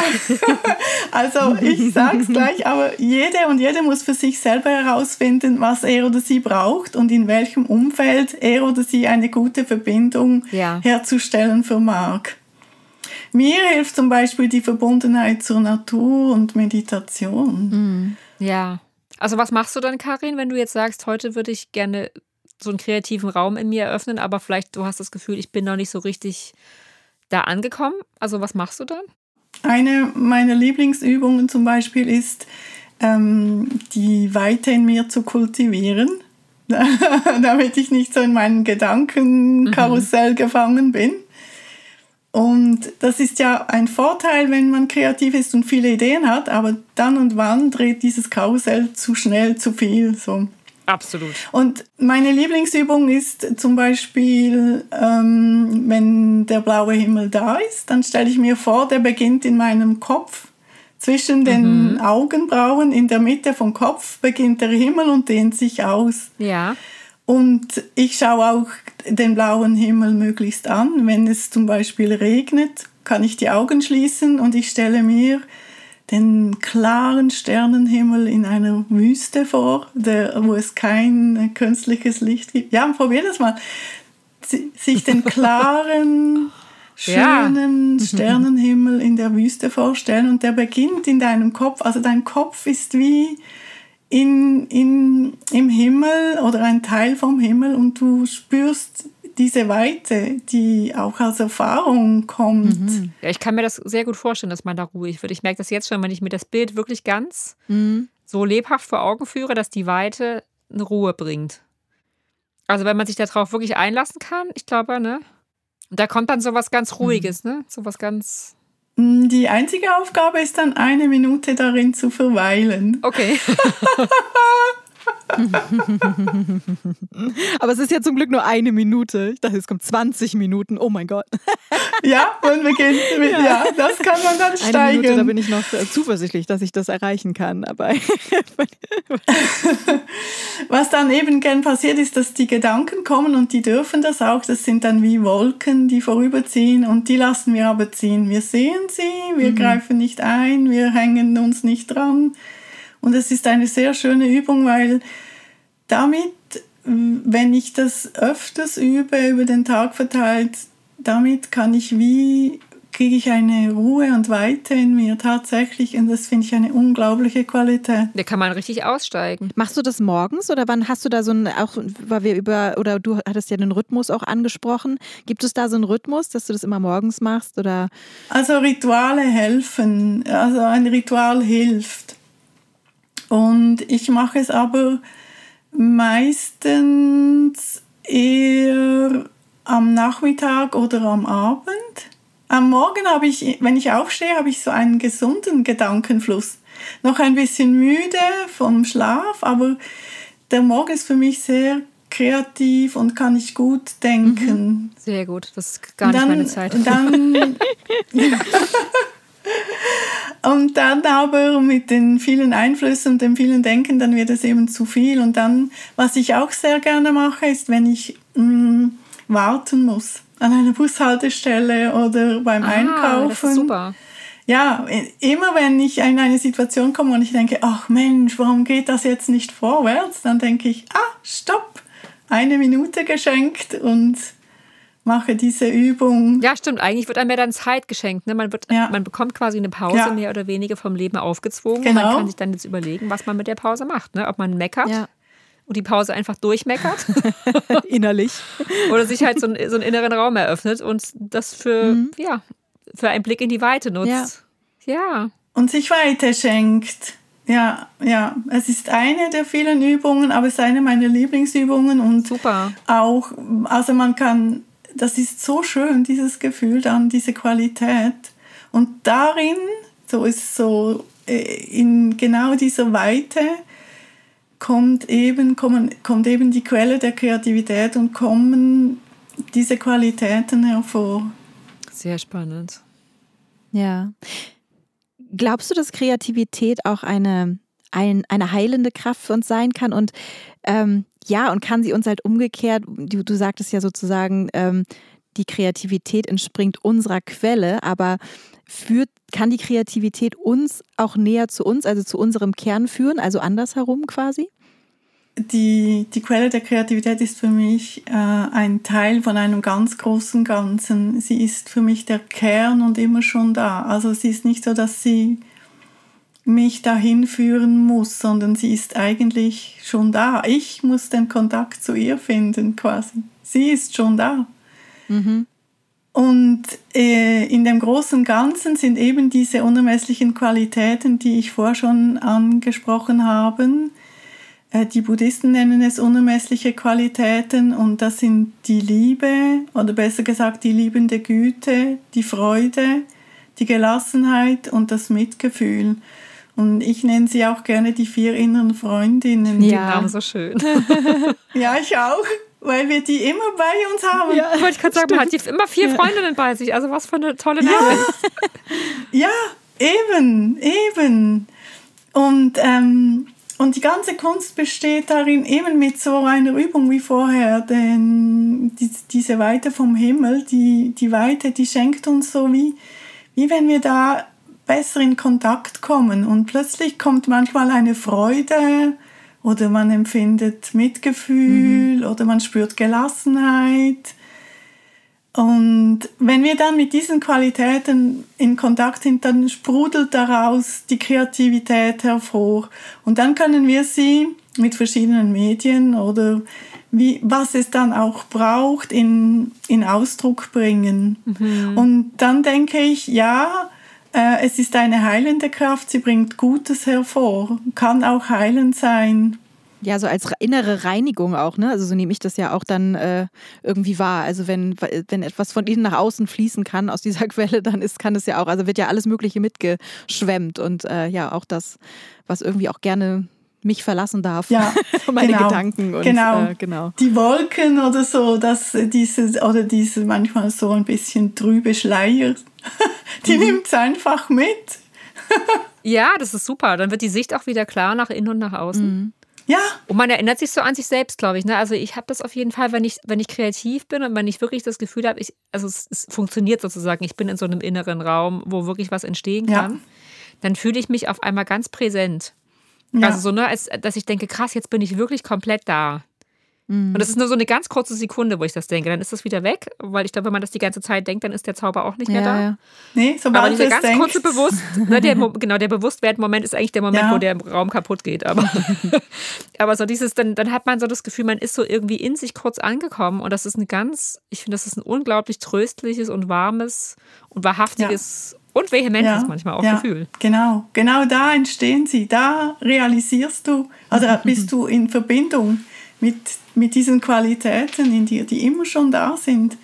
also ich sag's gleich, aber jede und jede muss für sich selber herausfinden, was er oder sie braucht und in welchem Umfeld er oder sie eine gute Verbindung Ja. herzustellen vermag. Mir hilft zum Beispiel die Verbundenheit zur Natur und Meditation. Ja. Also was machst du dann, Karin, wenn du jetzt sagst, heute würde ich gerne so einen kreativen Raum in mir eröffnen, aber vielleicht du hast das Gefühl, ich bin noch nicht so richtig da angekommen. Also was machst du dann? Eine meiner Lieblingsübungen zum Beispiel ist, ähm, die Weite in mir zu kultivieren, damit ich nicht so in meinem Gedankenkarussell gefangen bin. Und das ist ja ein Vorteil, wenn man kreativ ist und viele Ideen hat, aber dann und wann dreht dieses Karussell zu schnell, zu viel. So. Absolut. Und meine Lieblingsübung ist zum Beispiel, ähm, wenn der blaue Himmel da ist, dann stelle ich mir vor, der beginnt in meinem Kopf. Zwischen den Augenbrauen in der Mitte vom Kopf beginnt der Himmel und dehnt sich aus. Ja. Und ich schaue auch den blauen Himmel möglichst an. Wenn es zum Beispiel regnet, kann ich die Augen schließen und ich stelle mir den klaren Sternenhimmel in einer Wüste vor, der, wo es kein künstliches Licht gibt. Ja, probier das mal. Si- Sich den klaren, Ja. schönen Sternenhimmel in der Wüste vorstellen und der beginnt in deinem Kopf. Also dein Kopf ist wie in, in, im Himmel oder ein Teil vom Himmel und du spürst diese Weite, die auch als Erfahrung kommt. Ja, ich kann mir das sehr gut vorstellen, dass man da ruhig wird. Ich merke das jetzt schon, wenn ich mir das Bild wirklich ganz so lebhaft vor Augen führe, dass die Weite eine Ruhe bringt. Also wenn man sich darauf wirklich einlassen kann, ich glaube, ne? Da kommt dann sowas ganz Ruhiges, ne? Sowas ganz. Die einzige Aufgabe ist dann, eine Minute darin zu verweilen. Okay. Aber es ist ja zum Glück nur eine Minute. Ich dachte, es kommt 20 Minuten. Oh mein Gott. Ja, man beginnt mit, ja. das kann man dann Eine Minute, da bin ich noch zuversichtlich, dass ich das erreichen kann. Aber Was dann eben gern passiert ist, dass die Gedanken kommen und die dürfen das auch. Das sind dann wie Wolken, die vorüberziehen und die lassen wir aber ziehen. Wir sehen sie, wir greifen nicht ein, wir hängen uns nicht dran. Und es ist eine sehr schöne Übung, weil damit, wenn ich das öfters übe, über den Tag verteilt, damit kann ich wie, kriege ich eine Ruhe und Weite in mir tatsächlich. Und das finde ich eine unglaubliche Qualität. Da kann man richtig aussteigen. machst du das morgens oder wann hast du da so einen, auch weil wir über, oder du hattest ja den Rhythmus auch angesprochen. Gibt es da so einen Rhythmus, dass du das immer morgens machst oder? Also Rituale helfen, also ein Ritual hilft. Und ich mache es aber meistens eher am Nachmittag oder am Abend. am Morgen habe ich, wenn ich aufstehe, habe ich so einen gesunden Gedankenfluss. Noch ein bisschen müde vom Schlaf, aber der Morgen ist für mich sehr kreativ und kann ich gut denken. Mhm. Sehr gut, das ist gar dann, nicht meine Zeit. Dann, und dann aber mit den vielen Einflüssen und dem vielen Denken, dann wird es eben zu viel. Und dann, was ich auch sehr gerne mache, ist, wenn ich mh, mm, warten muss an einer Bushaltestelle oder beim ah, Einkaufen. Das ist super. Ja, immer wenn ich in eine Situation komme und ich denke, ach Mensch, warum geht das jetzt nicht vorwärts? Dann denke ich, ah, stopp, eine Minute geschenkt und mache diese Übung. Ja, stimmt. Eigentlich wird einem ja dann Zeit geschenkt. Ne? Man, wird, Ja. man bekommt quasi eine Pause Ja. mehr oder weniger vom Leben aufgezwungen. Genau. Man kann sich dann jetzt überlegen, was man mit der Pause macht. Ne? Ob man meckert Ja, und die Pause einfach durchmeckert innerlich. oder sich halt so, einen, so einen inneren Raum eröffnet und das für, Mhm. ja, für einen Blick in die Weite nutzt. Ja. und sich weiterschenkt. Ja, ja, es ist eine der vielen Übungen, aber es ist eine meiner Lieblingsübungen und super. auch, also man kann, das ist so schön, dieses Gefühl dann, diese Qualität. Und darin, so ist so, äh, in genau dieser Weite kommt eben, kommen, kommt eben die Quelle der Kreativität und kommen diese Qualitäten hervor. Sehr spannend. Ja. Glaubst du, dass Kreativität auch eine, ein, eine heilende Kraft für uns sein kann? Und ähm, ja, und kann sie uns halt umgekehrt, du, du sagtest ja sozusagen, ähm, die Kreativität entspringt unserer Quelle, aber führt, kann die Kreativität uns auch näher zu uns, also zu unserem Kern führen, also andersherum quasi? die, die Quelle der Kreativität ist für mich äh, ein Teil von einem ganz großen Ganzen. Sie ist für mich der Kern und immer schon da. Also sie ist nicht so, dass sie mich dahin führen muss, sondern sie ist eigentlich schon da. Ich muss den Kontakt zu ihr finden quasi. Sie ist schon da. Und äh, in dem großen Ganzen sind eben diese unermesslichen Qualitäten, die ich vorher schon angesprochen habe, äh, die Buddhisten nennen es unermessliche Qualitäten und das sind die Liebe oder besser gesagt die liebende Güte, die Freude, die Gelassenheit und das Mitgefühl. Und ich nenne sie auch gerne die vier inneren Freundinnen. Ja. Genau, so schön. Ja, ich auch, weil wir die immer bei uns haben. Wollte ich gerade sagen, man hat die immer vier Freundinnen bei sich. Also was für eine tolle Nachricht. Ja, eben, eben. Und, ähm, und die ganze Kunst besteht darin, eben mit so einer Übung wie vorher, denn die, diese Weite vom Himmel, die, die Weite, die schenkt uns so wie, wie wenn wir da besser in Kontakt kommen. Und plötzlich kommt manchmal eine Freude oder man empfindet Mitgefühl oder man spürt Gelassenheit. Und wenn wir dann mit diesen Qualitäten in Kontakt sind, dann sprudelt daraus die Kreativität hervor. Und dann können wir sie mit verschiedenen Medien oder wie, was es dann auch braucht, in, in Ausdruck bringen. Und dann denke ich, ja, es ist eine heilende Kraft, sie bringt Gutes hervor, kann auch heilend sein. Ja, so als innere Reinigung auch, ne? Also so nehme ich das ja auch dann äh, irgendwie wahr. Also wenn, wenn etwas von innen nach außen fließen kann aus dieser Quelle, dann ist, kann es ja auch, also wird ja alles Mögliche mitgeschwemmt und äh, ja, auch das, was irgendwie auch gerne mich verlassen darf. Ja, meine genau, Gedanken und genau. Äh, genau. Die Wolken oder so, dass diese, oder diese manchmal so ein bisschen trübe Schleier, die nimmt es einfach mit. Ja, das ist super. Dann wird die Sicht auch wieder klar nach innen und nach außen. Ja, Und man erinnert sich so an sich selbst, glaube ich. Ne? Also ich habe das auf jeden Fall, wenn ich, wenn ich kreativ bin und wenn ich wirklich das Gefühl habe, ich, also es, es funktioniert sozusagen, ich bin in so einem inneren Raum, wo wirklich was entstehen Ja. kann, dann fühle ich mich auf einmal ganz präsent. ja. Also so, ne, als, dass ich denke, krass, jetzt bin ich wirklich komplett da. Und das ist nur so eine ganz kurze Sekunde, wo ich das denke. Dann ist das wieder weg, weil ich glaube, wenn man das die ganze Zeit denkt, dann ist der Zauber auch nicht mehr da. Ja, ja. nee, Aber sobald du dieser es ganz denkst. kurze Bewusst, ne, der, genau, der Bewusstwerden-Moment ist eigentlich der Moment, Ja. wo der Raum kaputt geht. Aber, aber so dieses, dann, dann hat man so das Gefühl, man ist so irgendwie in sich kurz angekommen und das ist ein ganz, ich finde, das ist ein unglaublich tröstliches und warmes und wahrhaftiges und vehementes manchmal auch ja, Gefühl. Genau, genau da entstehen sie. Da realisierst du, also bist du in Verbindung mit, mit diesen Qualitäten in dir, die immer schon da sind.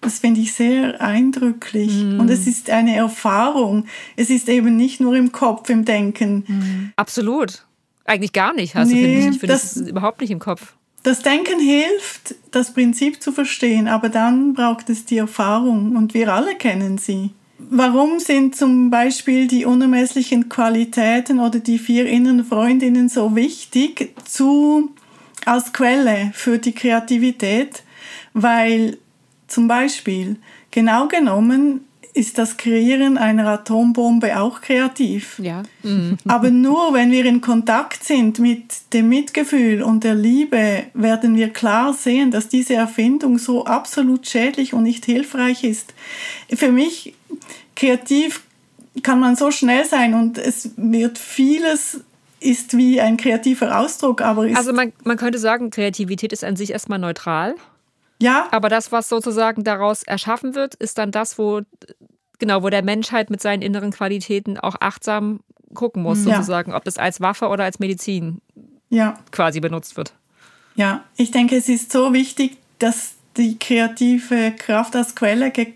Das finde ich sehr eindrücklich. Mm. Und es ist eine Erfahrung. Es ist eben nicht nur im Kopf, im Denken. Mm. Absolut. Eigentlich gar nicht. Also nee, finde ich, ich finde das, das überhaupt nicht im Kopf. Das Denken hilft, das Prinzip zu verstehen, aber dann braucht es die Erfahrung und wir alle kennen sie. Warum sind zum Beispiel die unermesslichen Qualitäten oder die vier inneren Freundinnen so wichtig zu, als Quelle für die Kreativität? Weil zum Beispiel genau genommen ist das Kreieren einer Atombombe auch kreativ. Ja. Mhm. Aber nur wenn wir in Kontakt sind mit dem Mitgefühl und der Liebe, werden wir klar sehen, dass diese Erfindung so absolut schädlich und nicht hilfreich ist. Für mich, kreativ kann man so schnell sein und es wird vieles ist wie ein kreativer Ausdruck, aber Also man, man könnte sagen, Kreativität ist an sich erstmal neutral. Ja. Aber das, was sozusagen daraus erschaffen wird, ist dann das, wo, genau, wo der Mensch halt mit seinen inneren Qualitäten auch achtsam gucken muss, ja. sozusagen, ob das als Waffe oder als Medizin ja. quasi benutzt wird. Ja, ich denke, es ist so wichtig, dass die kreative Kraft als Quelle ge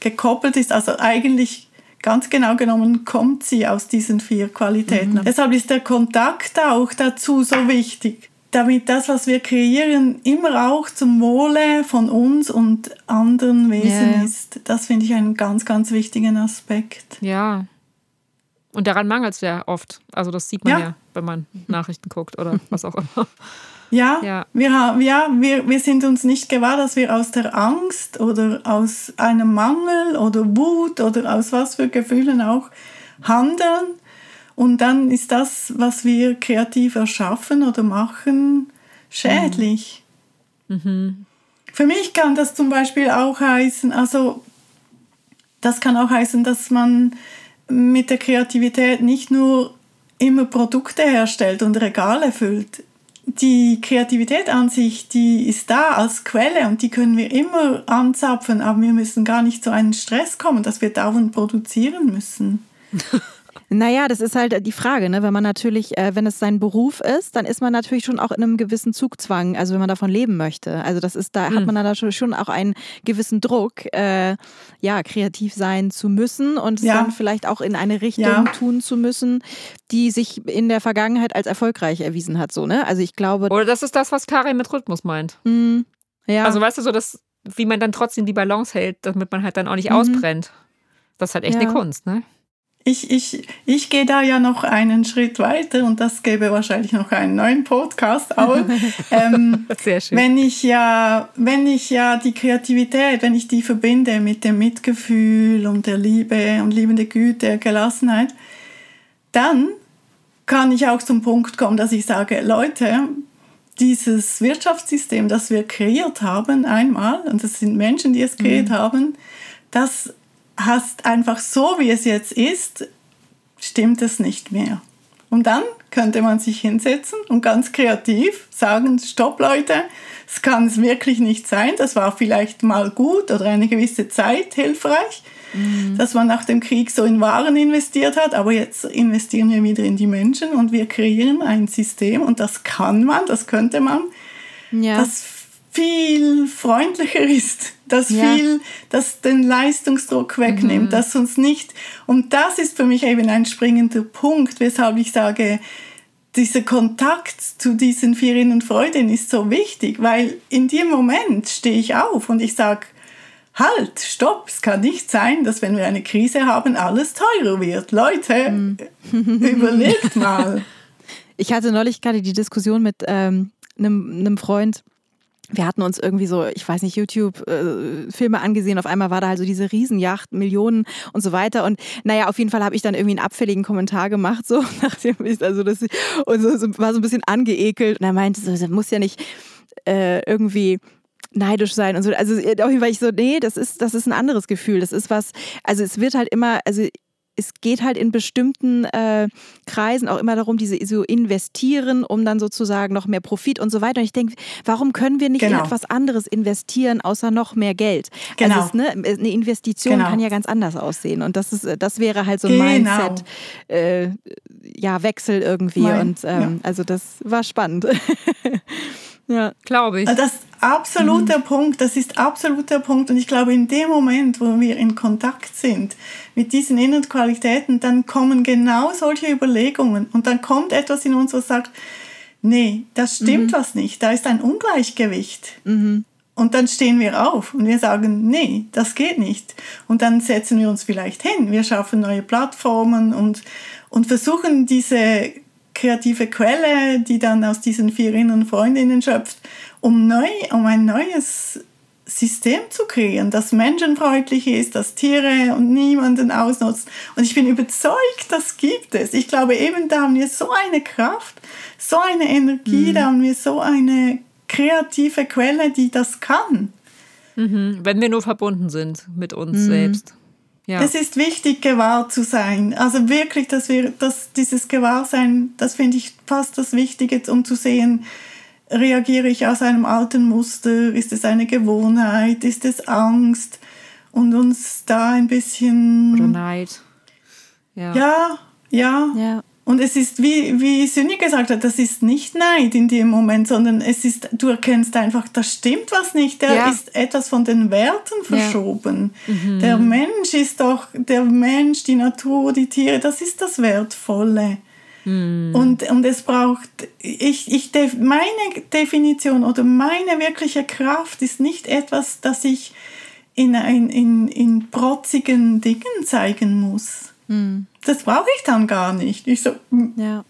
gekoppelt ist. Also eigentlich ganz genau genommen kommt sie aus diesen vier Qualitäten. Mhm. Deshalb ist der Kontakt auch dazu so wichtig damit das, was wir kreieren, immer auch zum Wohle von uns und anderen Wesen yeah. ist. Das finde ich einen ganz, ganz wichtigen Aspekt. Ja. Und daran mangelt es ja oft. Also das sieht man ja. ja, wenn man Nachrichten guckt oder was auch immer. Ja, ja. Wir, ja wir, wir sind uns nicht gewahr, dass wir aus der Angst oder aus einem Mangel oder Wut oder aus was für Gefühlen auch handeln und dann ist das, was wir kreativ erschaffen oder machen, schädlich. Mhm. Für mich kann das zum Beispiel auch heißen, also das kann auch heißen, dass man mit der Kreativität nicht nur immer Produkte herstellt und Regale füllt. Die Kreativität an sich, die ist da als Quelle und die können wir immer anzapfen, aber wir müssen gar nicht zu einem Stress kommen, dass wir dauernd produzieren müssen. Naja, das ist halt die Frage, ne? wenn man natürlich, äh, wenn es sein Beruf ist, dann ist man natürlich schon auch in einem gewissen Zugzwang, also wenn man davon leben möchte. Also das ist, da hm. hat man dann schon auch einen gewissen Druck, äh, ja, kreativ sein zu müssen und ja. dann vielleicht auch in eine Richtung ja. tun zu müssen, die sich in der Vergangenheit als erfolgreich erwiesen hat. So, ne? Also ich glaube. Oder das ist das, was Karin mit Rhythmus meint. Mhm. Ja. Also weißt du so, dass, wie man dann trotzdem die Balance hält, damit man halt dann auch nicht mhm. ausbrennt. Das ist halt echt ja. eine Kunst, ne? Ich, ich, ich gehe da ja noch einen Schritt weiter und das gäbe wahrscheinlich noch einen neuen Podcast. Aber ähm, Sehr schön. wenn ich ja, wenn ich ja die Kreativität, wenn ich die verbinde mit dem Mitgefühl und der Liebe und liebende Güte, Gelassenheit, dann kann ich auch zum Punkt kommen, dass ich sage, Leute, dieses Wirtschaftssystem, das wir kreiert haben einmal, und das sind Menschen, die es kreiert mhm. haben, das hast einfach so, wie es jetzt ist, stimmt es nicht mehr. Und dann könnte man sich hinsetzen und ganz kreativ sagen, stopp Leute, es kann es wirklich nicht sein, das war vielleicht mal gut oder eine gewisse Zeit hilfreich, mhm. dass man nach dem Krieg so in Waren investiert hat, aber jetzt investieren wir wieder in die Menschen und wir kreieren ein System und das kann man, das könnte man, ja. das viel freundlicher ist, das ja. viel, das den Leistungsdruck wegnimmt, mhm. das uns nicht, und das ist für mich eben ein springender Punkt, weshalb ich sage, dieser Kontakt zu diesen vier Innen Freuden ist so wichtig, weil in dem Moment stehe ich auf und ich sage, halt, stopp, es kann nicht sein, dass wenn wir eine Krise haben, alles teurer wird. Leute, mhm. überlegt mal. Ich hatte neulich gerade die Diskussion mit ähm, einem, einem Freund, wir hatten uns irgendwie so, ich weiß nicht, YouTube-Filme äh, angesehen. Auf einmal war da halt so diese Riesenjacht, Millionen und so weiter. Und naja, auf jeden Fall habe ich dann irgendwie einen abfälligen Kommentar gemacht, so nachdem ich, also das und so, so, war so ein bisschen angeekelt. Und er meinte so, das muss ja nicht äh, irgendwie neidisch sein und so. Also auf jeden Fall ich so, nee, das ist, das ist ein anderes Gefühl. Das ist was, also es wird halt immer, also es geht halt in bestimmten äh, Kreisen auch immer darum, diese so investieren, um dann sozusagen noch mehr Profit und so weiter. Und ich denke, warum können wir nicht genau. in etwas anderes investieren, außer noch mehr Geld? Genau. Also es, ne, eine Investition genau. kann ja ganz anders aussehen. Und das ist, das wäre halt so ein genau. Mindset, äh, ja, Wechsel irgendwie. Mein, und ähm, ja. also das war spannend. ja, glaube ich. Das, absolut der Punkt. Das ist absolut der Punkt. Und ich glaube, in dem Moment, wo wir in Kontakt sind mit diesen inneren Qualitäten, dann kommen genau solche Überlegungen. Und dann kommt etwas in uns, was sagt, nee, das stimmt was nicht. Da ist ein Ungleichgewicht. Und dann stehen wir auf und wir sagen, nee, das geht nicht. Und dann setzen wir uns vielleicht hin. Wir schaffen neue Plattformen und, und versuchen diese kreative Quelle, die dann aus diesen vier inneren Freundinnen schöpft, um, neu, um ein neues System zu kreieren, das menschenfreundlich ist, das Tiere und niemanden ausnutzt. Und ich bin überzeugt, das gibt es. Ich glaube eben, da haben wir so eine Kraft, so eine Energie, mhm. da haben wir so eine kreative Quelle, die das kann. Mhm. Wenn wir nur verbunden sind mit uns mhm. selbst. Ja. Es ist wichtig, gewahr zu sein. Also wirklich, dass wir, dass dieses Gewahrsein, das finde ich fast das Wichtige, um zu sehen, reagiere ich aus einem alten Muster, ist es eine Gewohnheit, ist es Angst und uns da ein bisschen... Oder Neid. Ja, ja. ja. ja. Und es ist, wie, wie Sünni gesagt hat, das ist nicht Neid in dem Moment, sondern es ist, du erkennst einfach, da stimmt was nicht. Da ja. ist etwas von den Werten verschoben. Ja. Mhm. Der Mensch ist doch, der Mensch, die Natur, die Tiere, das ist das Wertvolle. Mhm. Und, und es braucht, ich, ich, meine Definition oder meine wirkliche Kraft ist nicht etwas, das ich in, in, in, in protzigen Dingen zeigen muss hm. Das brauche ich dann gar nicht. Ich so, hm. ja.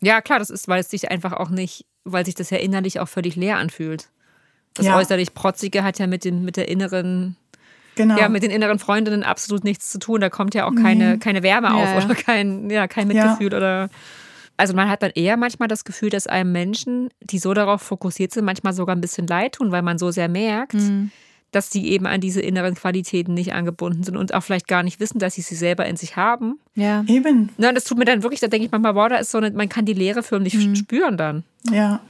ja, klar, das ist, weil es sich einfach auch nicht, weil sich das ja innerlich auch völlig leer anfühlt. Das ja. äußerlich Protzige hat ja mit, dem, mit der inneren Genau. Ja, mit den inneren Freundinnen absolut nichts zu tun. Da kommt ja auch keine, nee. keine Wärme ja, auf oder kein, ja, kein Mitgefühl ja. oder. Also man hat dann eher manchmal das Gefühl, dass einem Menschen, die so darauf fokussiert sind, manchmal sogar ein bisschen leid tun, weil man so sehr merkt, mhm dass sie eben an diese inneren Qualitäten nicht angebunden sind und auch vielleicht gar nicht wissen, dass sie sie selber in sich haben. Ja. Eben. Na, das tut mir dann wirklich, da denke ich manchmal, wow, da ist so eine, man kann die Leere förmlich mhm. spüren dann. Ja,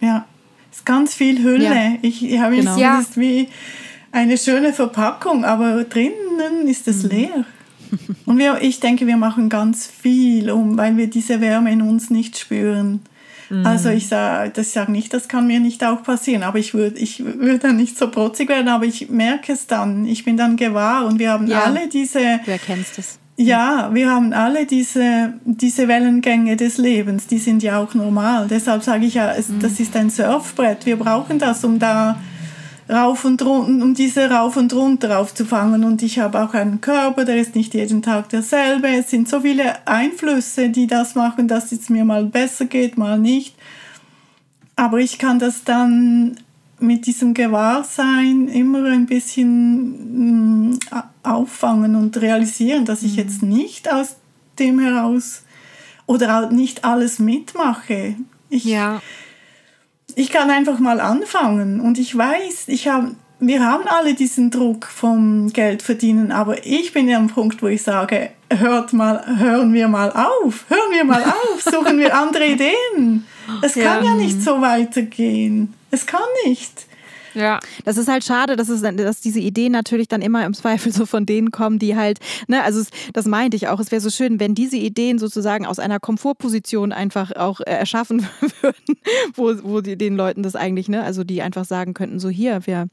ja. Es ist ganz viel Hülle. Ja. Ich, ich habe genau. ja. es wie eine schöne Verpackung, aber drinnen ist es mhm. leer. Und wir, ich denke, wir machen ganz viel um, weil wir diese Wärme in uns nicht spüren. Also ich sage, das sage nicht, das kann mir nicht auch passieren, aber ich würde ich würd dann nicht so protzig werden, aber ich merke es dann. Ich bin dann gewahr und wir haben ja, alle diese. Du erkennst es. Ja, wir haben alle diese, diese Wellengänge des Lebens, die sind ja auch normal. Deshalb sage ich ja, es, mhm. das ist ein Surfbrett. Wir brauchen das, um da rauf und runter, um diese rauf und runter aufzufangen. Und ich habe auch einen Körper, der ist nicht jeden Tag derselbe. Es sind so viele Einflüsse, die das machen, dass es mir mal besser geht, mal nicht. Aber ich kann das dann mit diesem Gewahrsein immer ein bisschen mm, auffangen und realisieren, dass ich mhm. jetzt nicht aus dem heraus oder nicht alles mitmache. Ich, ja ich kann einfach mal anfangen und ich weiß, ich habe wir haben alle diesen Druck vom Geld verdienen, aber ich bin ja am Punkt, wo ich sage, hört mal, hören wir mal auf, hören wir mal auf, suchen wir andere Ideen. Es kann ja, ja nicht so weitergehen. Es kann nicht. Ja. Das ist halt schade, dass, es, dass diese Ideen natürlich dann immer im Zweifel so von denen kommen, die halt, ne, also es, das meinte ich auch, es wäre so schön, wenn diese Ideen sozusagen aus einer Komfortposition einfach auch äh, erschaffen würden, wo, wo die, den Leuten das eigentlich, ne, also die einfach sagen könnten, so hier, wir,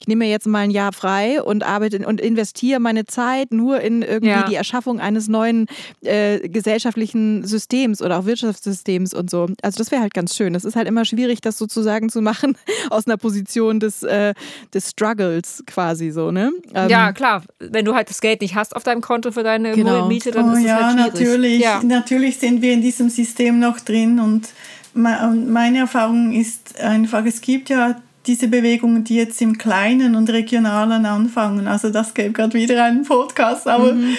ich nehme mir jetzt mal ein Jahr frei und arbeite und investiere meine Zeit nur in irgendwie ja. die Erschaffung eines neuen äh, gesellschaftlichen Systems oder auch Wirtschaftssystems und so. Also das wäre halt ganz schön. Das ist halt immer schwierig, das sozusagen zu machen aus einer Position des des, äh, des Struggles quasi so, ne? Ähm, ja, klar. Wenn du halt das Geld nicht hast auf deinem Konto für deine genau. Miete, dann oh, ist es ja, halt schwierig. Natürlich, ja, natürlich sind wir in diesem System noch drin und meine Erfahrung ist einfach, es gibt ja diese Bewegungen, die jetzt im Kleinen und Regionalen anfangen. Also das gäbe gerade wieder einen Podcast, aber mhm.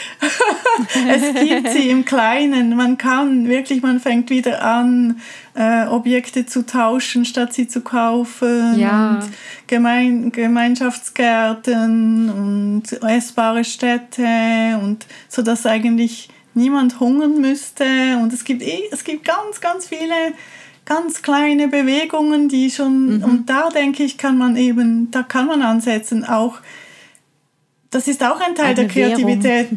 es gibt sie im Kleinen. Man kann wirklich, man fängt wieder an, äh, Objekte zu tauschen, statt sie zu kaufen. Ja. Und Gemein Gemeinschaftsgärten und essbare Städte und so, dass eigentlich niemand hungern müsste. Und es gibt, eh, es gibt ganz, ganz viele ganz kleine Bewegungen, die schon, mhm. und da denke ich, kann man eben, da kann man ansetzen, auch das ist auch ein Teil Eine der Kreativität.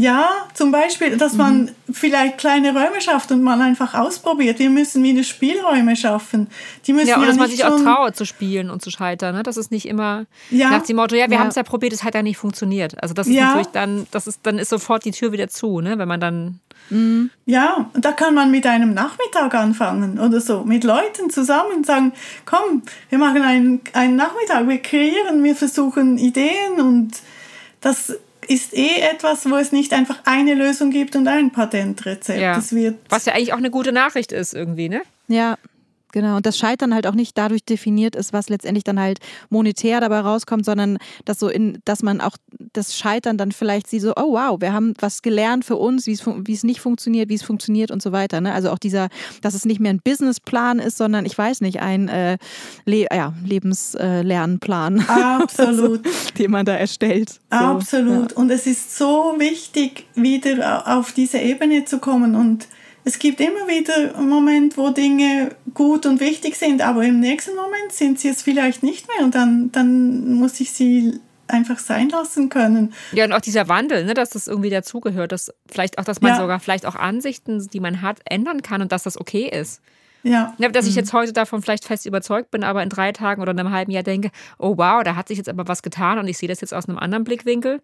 Ja, zum Beispiel, dass man Mhm. vielleicht kleine Räume schafft und mal einfach ausprobiert. Wir müssen wieder Spielräume schaffen. Die müssen Ja, ja, und dass man nicht sich auch traut zu spielen und zu scheitern. Ne? Das ist nicht immer Ja. nach dem Motto, ja, wir Ja. haben es ja probiert, es hat ja nicht funktioniert. Also das ist Ja. natürlich dann, das ist, dann ist sofort die Tür wieder zu, ne? wenn man dann Ja, und da kann man mit einem Nachmittag anfangen oder so, mit Leuten zusammen sagen, komm, wir machen einen, einen Nachmittag, wir kreieren, wir versuchen Ideen und das ist eh etwas, wo es nicht einfach eine Lösung gibt und ein Patentrezept. Ja. Das wird Was ja eigentlich auch eine gute Nachricht ist irgendwie, ne? Ja, genau. Und das Scheitern halt auch nicht dadurch definiert ist, was letztendlich dann halt monetär dabei rauskommt, sondern dass so in, dass man auch das Scheitern dann vielleicht sieht, so, oh wow, wir haben was gelernt für uns, wie es, fun- wie es nicht funktioniert, wie es funktioniert und so weiter. Ne? Also auch dieser, dass es nicht mehr ein Businessplan ist, sondern ich weiß nicht, ein äh, Le ja, Lebenslernplan, absolut. den man da erstellt. So, Absolut. Und es ist so wichtig, wieder au- auf diese Ebene zu kommen. Und es gibt immer wieder einen Moment, wo Dinge gut und wichtig sind, aber im nächsten Moment sind sie es vielleicht nicht mehr. Und dann, dann muss ich sie einfach sein lassen können. Ja, und auch dieser Wandel, ne, dass das irgendwie dazugehört, dass vielleicht auch, dass man Ja. sogar vielleicht auch Ansichten, die man hat, ändern kann und dass das okay ist. Ja. Ja, dass ich jetzt heute davon vielleicht fest überzeugt bin, aber in drei Tagen oder einem halben Jahr denke, oh wow, da hat sich jetzt aber was getan und ich sehe das jetzt aus einem anderen Blickwinkel.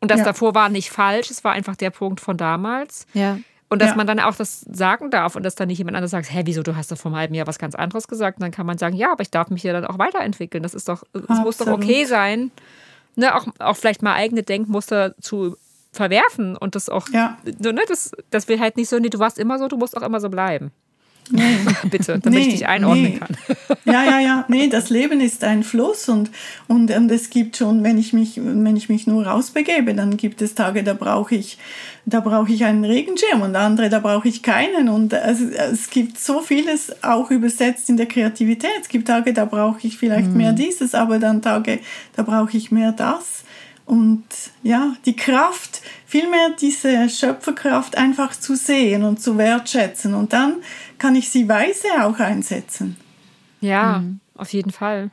Und das Ja. davor war nicht falsch, es war einfach der Punkt von damals. Ja. Und dass Ja. man dann auch das sagen darf und dass dann nicht jemand anderes sagt, hä, wieso, du hast doch vor einem halben Jahr was ganz anderes gesagt. Und dann kann man sagen, ja, aber ich darf mich ja dann auch weiterentwickeln. Das ist doch, es muss doch okay sein, ne, auch, auch vielleicht mal eigene Denkmuster zu verwerfen und das auch, Ja. so, ne, das, dass wir halt nicht so, nee, du warst immer so, du musst auch immer so bleiben. Bitte, damit ich Nee, dich einordnen nee. kann. Ja, ja, ja. Nee, das Leben ist ein Fluss und, und, und es gibt schon, wenn ich mich, wenn ich mich nur rausbegebe, dann gibt es Tage, da brauche ich, da brauche ich einen Regenschirm und andere, da brauche ich keinen. Und es, es gibt so vieles auch übersetzt in der Kreativität. Es gibt Tage, da brauche ich vielleicht mehr dieses, aber dann Tage, da brauche ich mehr das. Und ja, die Kraft, vielmehr diese Schöpferkraft einfach zu sehen und zu wertschätzen. Und dann kann ich sie weise auch einsetzen. Ja, auf jeden Fall.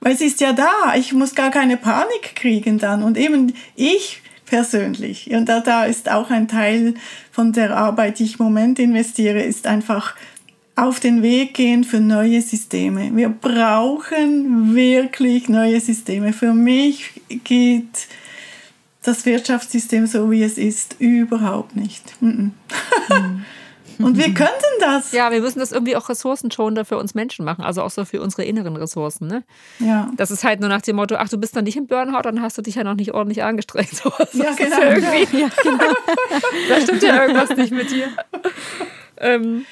Weil es ist ja da. Ich muss gar keine Panik kriegen dann. Und eben ich persönlich, und da, da ist auch ein Teil von der Arbeit, die ich im Moment investiere, ist einfach auf den Weg gehen für neue Systeme. Wir brauchen wirklich neue Systeme. Für mich geht das Wirtschaftssystem so wie es ist überhaupt nicht. Mhm. Und wir könnten das. Ja, wir müssen das irgendwie auch ressourcenschonender für uns Menschen machen, also auch so für unsere inneren Ressourcen. Ne? Ja. Das ist halt nur nach dem Motto, ach, du bist dann nicht im Burnout, dann hast du dich ja noch nicht ordentlich angestrengt. So, das Ja, genau. Ja irgendwie, da stimmt ja irgendwas nicht mit dir. ähm,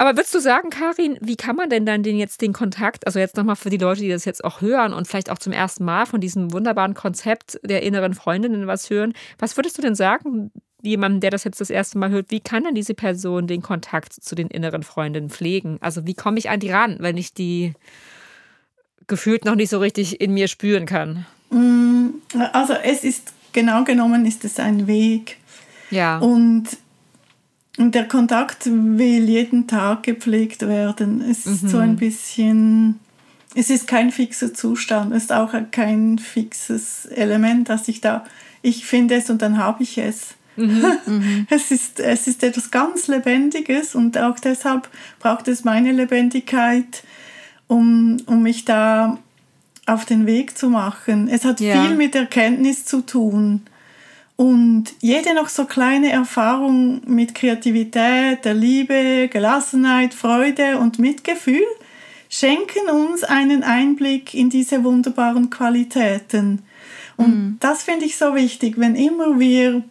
aber würdest du sagen, Karin, wie kann man denn dann den jetzt den Kontakt, also jetzt nochmal für die Leute, die das jetzt auch hören und vielleicht auch zum ersten Mal von diesem wunderbaren Konzept der inneren Freundinnen was hören, was würdest du denn sagen, jemandem, der das jetzt das erste Mal hört, wie kann denn diese Person den Kontakt zu den inneren Freundinnen pflegen? Also wie komme ich an die ran, wenn ich die gefühlt noch nicht so richtig in mir spüren kann? Mm, Also es ist genau genommen ist es ein Weg. Ja. Und, und der Kontakt will jeden Tag gepflegt werden. Es ist so ein bisschen, es ist kein fixer Zustand, es ist auch kein fixes Element, dass ich da, ich finde es und dann habe ich es. Es, ist, es ist etwas ganz Lebendiges und auch deshalb braucht es meine Lebendigkeit, um, um mich da auf den Weg zu machen. Es hat Ja. viel mit Erkenntnis zu tun. Und jede noch so kleine Erfahrung mit Kreativität, der Liebe, Gelassenheit, Freude und Mitgefühl schenken uns einen Einblick in diese wunderbaren Qualitäten. Und das finde ich so wichtig, wenn immer wir,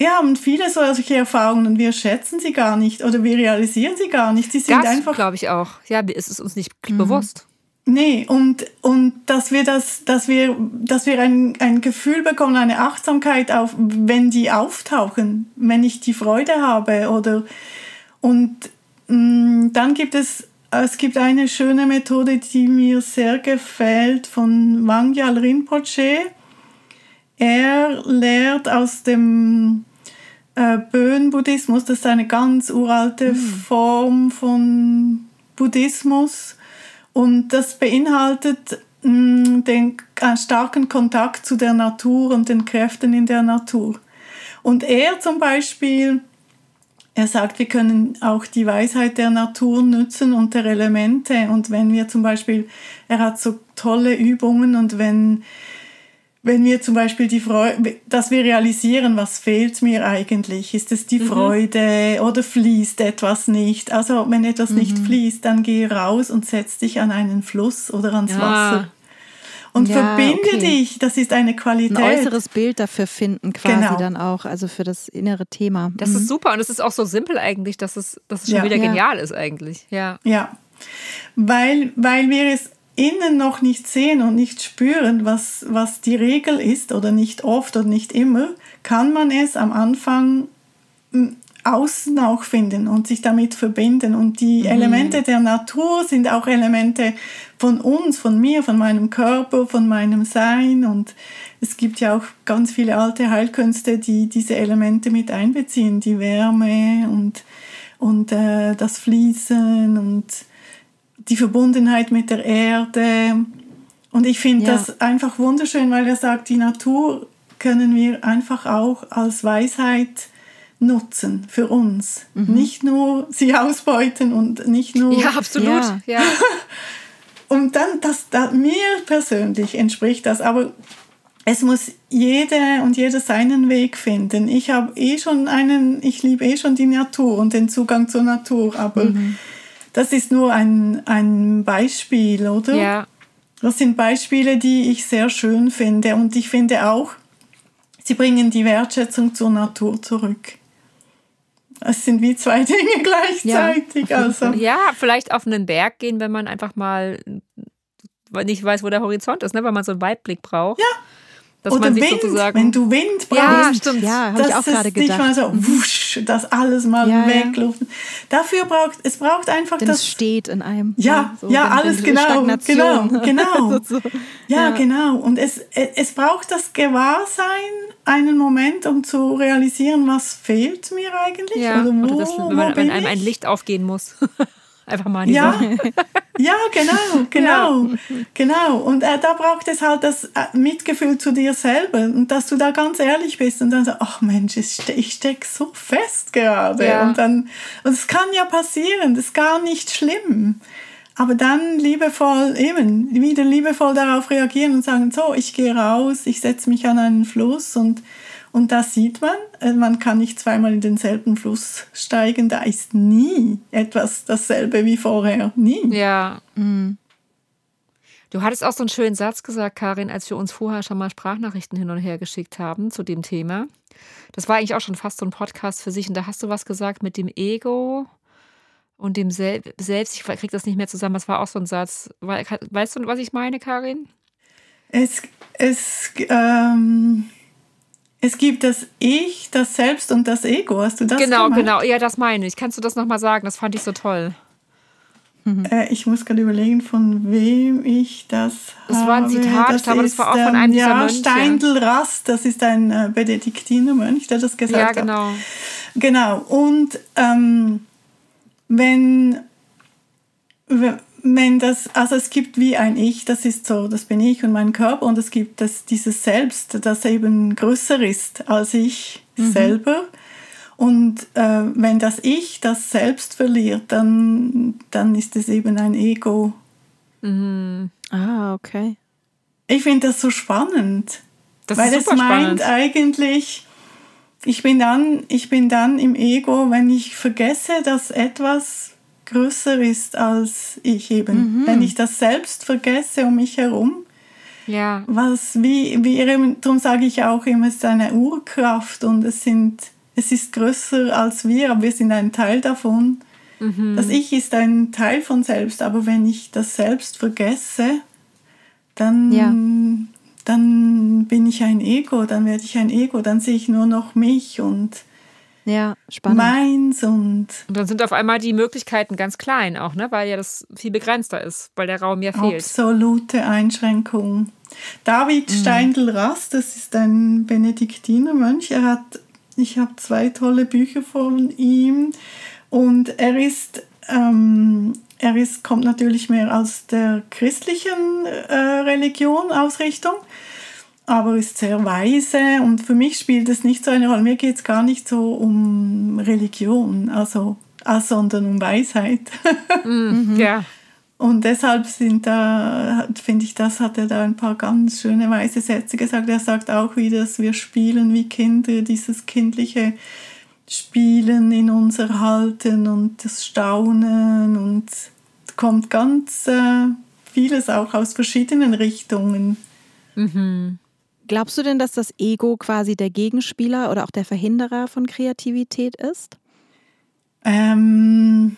wir haben viele solche Erfahrungen und wir schätzen sie gar nicht oder wir realisieren sie gar nicht. Sie sind Das einfach glaube ich auch. Ja, es ist uns nicht bewusst. Nee, und, und dass wir das, dass wir, dass wir ein, ein Gefühl bekommen, eine Achtsamkeit auf, wenn die auftauchen, wenn ich die Freude habe oder und mh, dann gibt es, es gibt eine schöne Methode, die mir sehr gefällt von Wangyal Rinpoche. Er lehrt aus dem äh, Bön-Buddhismus, das ist eine ganz uralte Form von Buddhismus. Und das beinhaltet mh, den äh, starken Kontakt zu der Natur und den Kräften in der Natur. Und er zum Beispiel, er sagt, wir können auch die Weisheit der Natur nutzen und der Elemente. Und wenn wir zum Beispiel, er hat so tolle Übungen und wenn wenn wir zum Beispiel die Freude, dass wir realisieren, was fehlt mir eigentlich, ist es die mhm. Freude oder fließt etwas nicht? Also wenn etwas mhm. nicht fließt, dann geh raus und setz dich an einen Fluss oder ans ja. Wasser. Und ja, verbinde okay. dich, das ist eine Qualität. Ein äußeres Bild dafür finden quasi genau. dann auch, also für das innere Thema. Das mhm. ist super und es ist auch so simpel eigentlich, dass es, dass es schon ja. wieder genial ist eigentlich. Ja. Ja, weil, weil wir es innen noch nicht sehen und nicht spüren, was, was die Regel ist oder nicht oft oder nicht immer, kann man es am Anfang hm, außen auch finden und sich damit verbinden. Und die mhm. Elemente der Natur sind auch Elemente von uns, von mir, von meinem Körper, von meinem Sein. Und es gibt ja auch ganz viele alte Heilkünste, die diese Elemente mit einbeziehen, die Wärme und, und äh, das Fließen und die Verbundenheit mit der Erde. Und ich finde ja. das einfach wunderschön, weil er sagt, die Natur können wir einfach auch als Weisheit nutzen für uns. Mhm. Nicht nur sie ausbeuten und nicht nur. Ja, absolut. Ja. ja. und dann, das, das, mir persönlich entspricht das, aber es muss jede und jeder seinen Weg finden. Ich habe eh schon einen, ich liebe eh schon die Natur und den Zugang zur Natur, aber mhm. Das ist nur ein, ein Beispiel, oder? Ja. Das sind Beispiele, die ich sehr schön finde. Und ich finde auch, sie bringen die Wertschätzung zur Natur zurück. Es sind wie zwei Dinge gleichzeitig. Ja. Also. ja, vielleicht auf einen Berg gehen, wenn man einfach mal nicht weiß, wo der Horizont ist, ne? weil man so einen Weitblick braucht. Ja, dass Oder man sich Wind, sozusagen wenn du Wind brauchst. Ja, stimmt. Ja, habe ich auch gerade gedacht. Nicht mal so wusch, das alles mal ja, wegluften. Dafür braucht es braucht einfach Denn das es steht in einem. Ja, so, ja, alles genau, genau, genau. so. ja, ja, genau. Und es es braucht das Gewahrsein einen Moment, um zu realisieren, was fehlt mir eigentlich ja, oder wo, oder das, wenn, wenn einem ein Licht aufgehen muss. Einfach mal diese. Ja, ja genau, genau, ja. genau. Und äh, da braucht es halt das äh, Mitgefühl zu dir selber und dass du da ganz ehrlich bist und dann so, ach Mensch, ich stecke so fest gerade. Ja. Und dann, und es kann ja passieren, das ist gar nicht schlimm. Aber dann liebevoll, eben, wieder liebevoll darauf reagieren und sagen, so, ich gehe raus, ich setze mich an einen Fluss und und da sieht man, äh, man kann nicht zweimal in denselben Fluss steigen. Da ist nie etwas dasselbe wie vorher. Nie. Ja. Mhm. Du hattest auch so einen schönen Satz gesagt, Karin, als wir uns vorher schon mal Sprachnachrichten hin und her geschickt haben zu dem Thema. Das war eigentlich auch schon fast so ein Podcast für sich. Und da hast du was gesagt mit dem Ego und dem Sel Selbst. Ich kriege das nicht mehr zusammen. Das war auch so ein Satz. Weißt du, was ich meine, Karin? Es, es, ähm es gibt das Ich, das Selbst und das Ego. Hast du das Genau, gemeint? genau. Ja, das meine ich. Kannst du das nochmal sagen? Das fand ich so toll. Mhm. Äh, ich muss gerade überlegen, von wem ich das Das habe. war ein Zitat, das aber das war auch von einem dieser ja, Mönche. Steindl Rast, das ist ein äh, Benediktinermönch, der das gesagt hat. Ja, genau. Hat. Genau. Und ähm, wenn, wenn das, also es gibt wie ein Ich, das ist so, das bin ich und mein Körper und es gibt das, dieses Selbst, das eben größer ist als ich mhm. selber. Und äh, wenn das Ich das Selbst verliert, dann, dann ist es eben ein Ego. Mhm. Ah, okay. Ich finde das so spannend. Das weil es meint spannend. eigentlich, ich bin, dann, ich bin dann im Ego, wenn ich vergesse, dass etwas größer ist als ich eben. Mhm. Wenn ich das selbst vergesse um mich herum, ja. was wie, wie darum sage ich auch immer, es ist eine Urkraft und es sind, es ist größer als wir, aber wir sind ein Teil davon. Mhm. Das Ich ist ein Teil von selbst, aber wenn ich das selbst vergesse, dann, ja. dann bin ich ein Ego, dann werde ich ein Ego, dann sehe ich nur noch mich und ja, spannend. Meins und. Und dann sind auf einmal die Möglichkeiten ganz klein auch, ne? Weil ja das viel begrenzter ist, weil der Raum ja fehlt. Absolute Einschränkung. David mhm. Steindl-Rast, das ist ein Benediktinermönch. Er hat, ich habe zwei tolle Bücher von ihm und er ist, ähm, er ist, kommt natürlich mehr aus der christlichen äh, Religion, Ausrichtung, aber ist sehr weise und für mich spielt es nicht so eine Rolle. Mir geht es gar nicht so um Religion, also, also sondern um Weisheit. Mhm. Ja. Und deshalb sind da, finde ich, das hat er da ein paar ganz schöne weise Sätze gesagt. Er sagt auch wieder, dass wir spielen wie Kinder, dieses kindliche Spielen in uns erhalten und das Staunen und kommt ganz äh, vieles auch aus verschiedenen Richtungen. Glaubst du denn, dass das Ego quasi der Gegenspieler oder auch der Verhinderer von Kreativität ist? Ähm,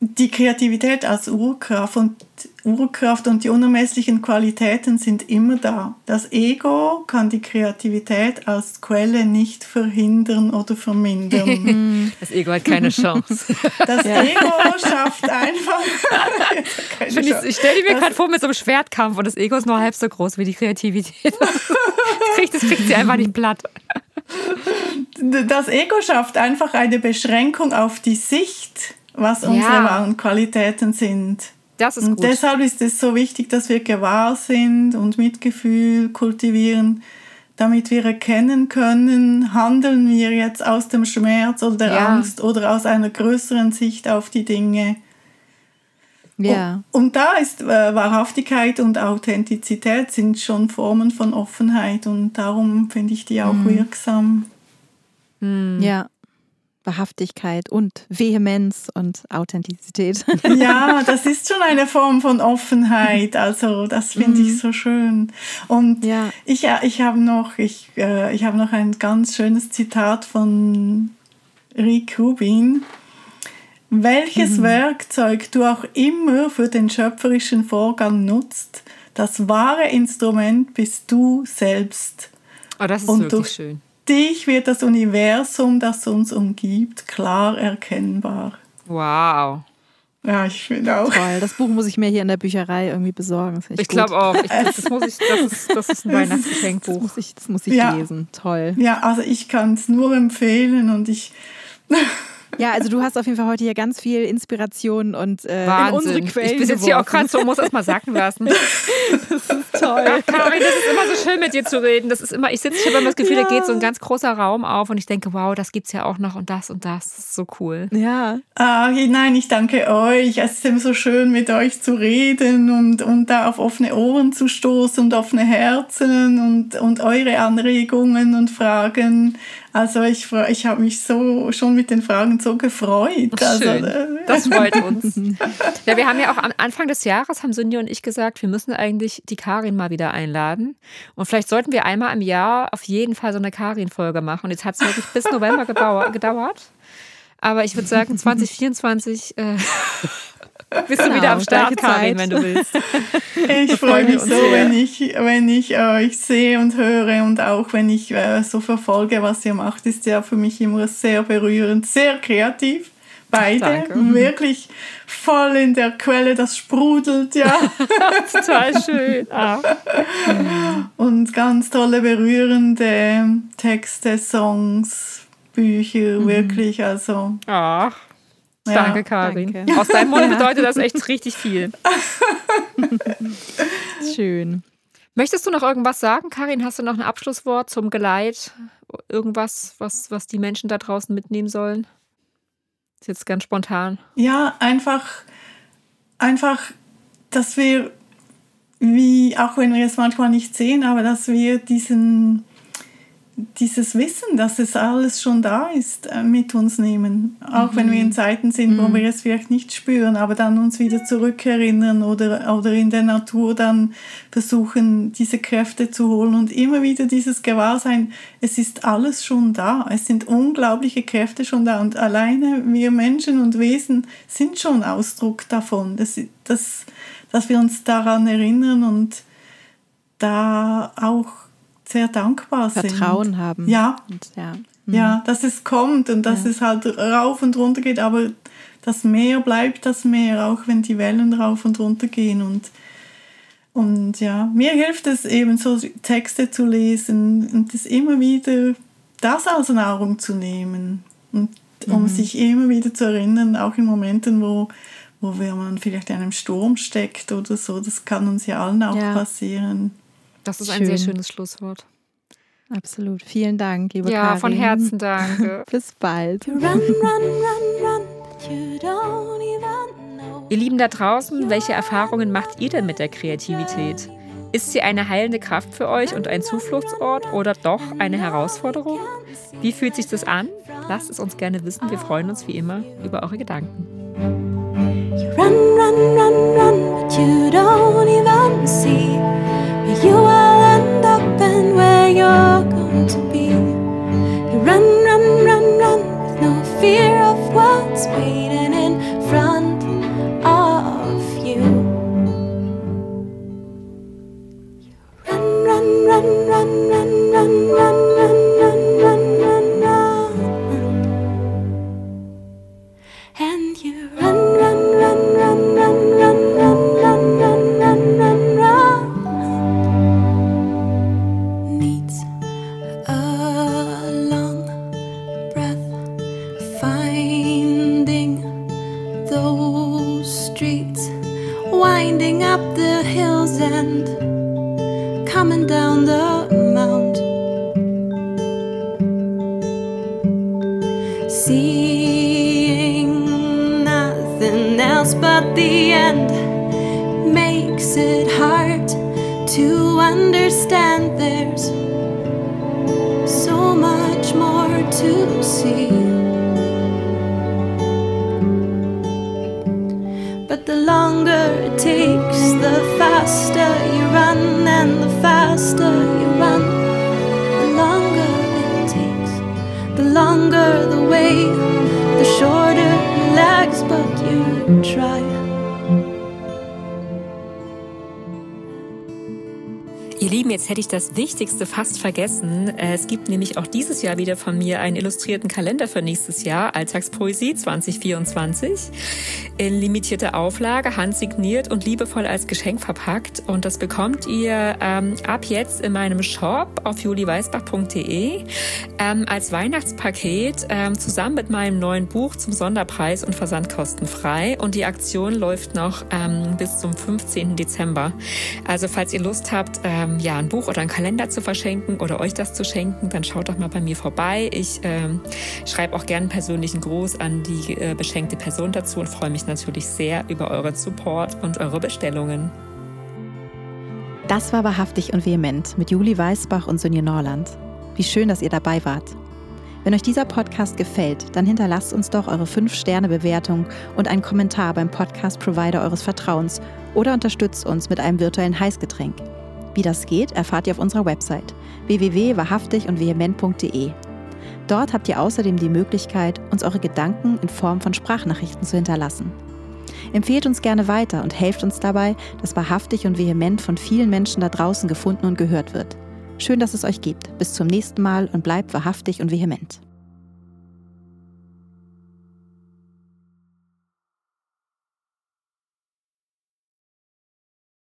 die Kreativität als Urkraft und Urkraft und die unermesslichen Qualitäten sind immer da. Das Ego kann die Kreativität als Quelle nicht verhindern oder vermindern. Das Ego hat keine Chance. Das Ego schafft einfach. Ich, ich stelle mir gerade vor mit so einem Schwertkampf und das Ego ist nur halb so groß wie die Kreativität. Das kriegt, das kriegt sie einfach nicht platt. Das Ego schafft einfach eine Beschränkung auf die Sicht, was unsere Ja. wahren Qualitäten sind. Das ist Und gut. deshalb ist es so wichtig, dass wir gewahr sind und Mitgefühl kultivieren, damit wir erkennen können, handeln wir jetzt aus dem Schmerz oder der Ja. Angst oder aus einer größeren Sicht auf die Dinge. Ja. Und da ist äh, Wahrhaftigkeit und Authentizität sind schon Formen von Offenheit und darum finde ich die auch Mhm. wirksam. Ja. Wahrhaftigkeit und Vehemenz und Authentizität. Ja, das ist schon eine Form von Offenheit. Also das finde ich so schön. Und Ja. ich, äh, ich habe noch, ich, äh, ich habe noch ein ganz schönes Zitat von Rick Rubin. Welches Werkzeug du auch immer für den schöpferischen Vorgang nutzt, das wahre Instrument bist du selbst. Oh, das ist Und wirklich durch- schön. Dich wird das Universum, das uns umgibt, klar erkennbar. Wow. Ja, ich finde auch. Toll. Das Buch muss ich mir hier in der Bücherei irgendwie besorgen. Das Ich gut. glaube auch. Ich, das, das, muss ich, das, ist, das ist ein Das Weihnachtsgeschenkbuch. muss ich, das muss ich Ja. lesen. Toll. Ja, also ich kann es nur empfehlen und ich. Ja, also du hast auf jeden Fall heute hier ganz viel Inspiration und äh, in Wahnsinn. unsere Quellen ich bin jetzt hier auch gerade so, muss das mal sacken lassen. toll. Ach, Karin, das ist immer so schön mit dir zu reden. Das ist immer, ich sitze hier, wenn das Gefühl, da geht so ein ganz großer Raum auf und ich denke, wow, das gibt's ja auch noch und das und das. Das ist so cool. Ja, Ah, nein, ich danke euch. Es ist immer so schön, mit euch zu reden und, und da auf offene Ohren zu stoßen und offene Herzen und, und eure Anregungen und Fragen. Also ich, ich habe mich so schon mit den Fragen so gefreut. Also, Schön. äh, Das freut uns. Ja, wir haben ja auch am Anfang des Jahres, haben Cindy und ich gesagt, wir müssen eigentlich die Karin mal wieder einladen. Und vielleicht sollten wir einmal im Jahr auf jeden Fall so eine Karin-Folge machen. Und jetzt hat es wirklich bis November gedauert. gedauert. Aber ich würde sagen, 2024 äh, bist du Genau, wieder am Start, gleiche Karin, Zeit. wenn du willst. Ich freue mich so, sehr. wenn ich, wenn ich euch sehe und höre und auch wenn ich äh, so verfolge, was ihr macht, ist ja für mich immer sehr berührend, sehr kreativ. Beide Danke. wirklich voll in der Quelle, das sprudelt ja. Total schön. Ah. und ganz tolle, berührende Texte, Songs, Bücher, wirklich. Also, Ach, ja. danke, Karin. danke. Aus deinem Mund bedeutet das echt richtig viel. schön. Möchtest du noch irgendwas sagen, Karin? Hast du noch ein Abschlusswort zum Geleit? Irgendwas, was, was die Menschen da draußen mitnehmen sollen? Ist jetzt ganz spontan. Ja, einfach, einfach, dass wir, wie, auch wenn wir es manchmal nicht sehen, aber dass wir diesen, dieses Wissen, dass es alles schon da ist, äh, mit uns nehmen. Auch wenn wir in Zeiten sind, wo wir es vielleicht nicht spüren, aber dann uns wieder zurückerinnern oder, oder in der Natur dann versuchen, diese Kräfte zu holen und immer wieder dieses Gewahrsein, es ist alles schon da. Es sind unglaubliche Kräfte schon da und alleine wir Menschen und Wesen sind schon Ausdruck davon, dass, dass, dass wir uns daran erinnern und da auch sehr dankbar sind. Vertrauen haben. Ja, Und, ja. ja, dass es kommt und dass Ja. es halt rauf und runter geht, aber das Meer bleibt das Meer, auch wenn die Wellen rauf und runter gehen. Und, und ja, mir hilft es eben so Texte zu lesen und das immer wieder, das als Nahrung zu nehmen. Und um sich immer wieder zu erinnern, auch in Momenten, wo, wo man vielleicht in einem Sturm steckt oder so. Das kann uns ja allen auch Ja. passieren. Das ist ein sehr Schön. schönes Schlusswort. Absolut. Vielen Dank, liebe Ja, Karin. von Herzen danke. Bis bald. Run, run, run, run. You don't even know. Ihr Lieben da draußen, welche Erfahrungen macht ihr denn mit der Kreativität? Ist sie eine heilende Kraft für euch und ein Zufluchtsort oder doch eine Herausforderung? Wie fühlt sich das an? Lasst es uns gerne wissen. Wir freuen uns wie immer über eure Gedanken. You run, run, run, run, but you don't even see where you will end up and where you're going to be. You run, run, run, run, with no fear of what's waiting in front of you. You run, run, run, run, run, run, run. Seeing nothing else but the end makes it hard to understand there's so much more to see. But the longer it takes, the faster you run, and the faster the shorter your legs, but you try. Ihr Lieben, jetzt hätte ich das Wichtigste fast vergessen. Es gibt nämlich auch dieses Jahr wieder von mir einen illustrierten Kalender für nächstes Jahr, Alltagspoesie 2024. In limitierter Auflage, handsigniert und liebevoll als Geschenk verpackt. Und das bekommt ihr ähm, ab jetzt in meinem Shop auf juliweisbach.de ähm, als Weihnachtspaket ähm, zusammen mit meinem neuen Buch zum Sonderpreis und versandkostenfrei. Und die Aktion läuft noch ähm, bis zum 15. Dezember. Also falls ihr Lust habt, ähm, ja, ein Buch oder einen Kalender zu verschenken oder euch das zu schenken, dann schaut doch mal bei mir vorbei. Ich ähm, schreibe auch gerne persönlichen Gruß an die äh, beschenkte Person dazu und freue mich natürlich sehr über euren Support und eure Bestellungen. Das war wahrhaftig und vehement mit Juli Weißbach und Sonja Norland. Wie schön, dass ihr dabei wart. Wenn euch dieser Podcast gefällt, dann hinterlasst uns doch eure 5-Sterne-Bewertung und einen Kommentar beim Podcast-Provider eures Vertrauens oder unterstützt uns mit einem virtuellen Heißgetränk. Wie das geht, erfahrt ihr auf unserer Website www.wahrhaftig und vehement.de. Dort habt ihr außerdem die Möglichkeit, uns eure Gedanken in Form von Sprachnachrichten zu hinterlassen. Empfehlt uns gerne weiter und helft uns dabei, dass wahrhaftig und vehement von vielen Menschen da draußen gefunden und gehört wird. Schön, dass es euch gibt. Bis zum nächsten Mal und bleibt wahrhaftig und vehement.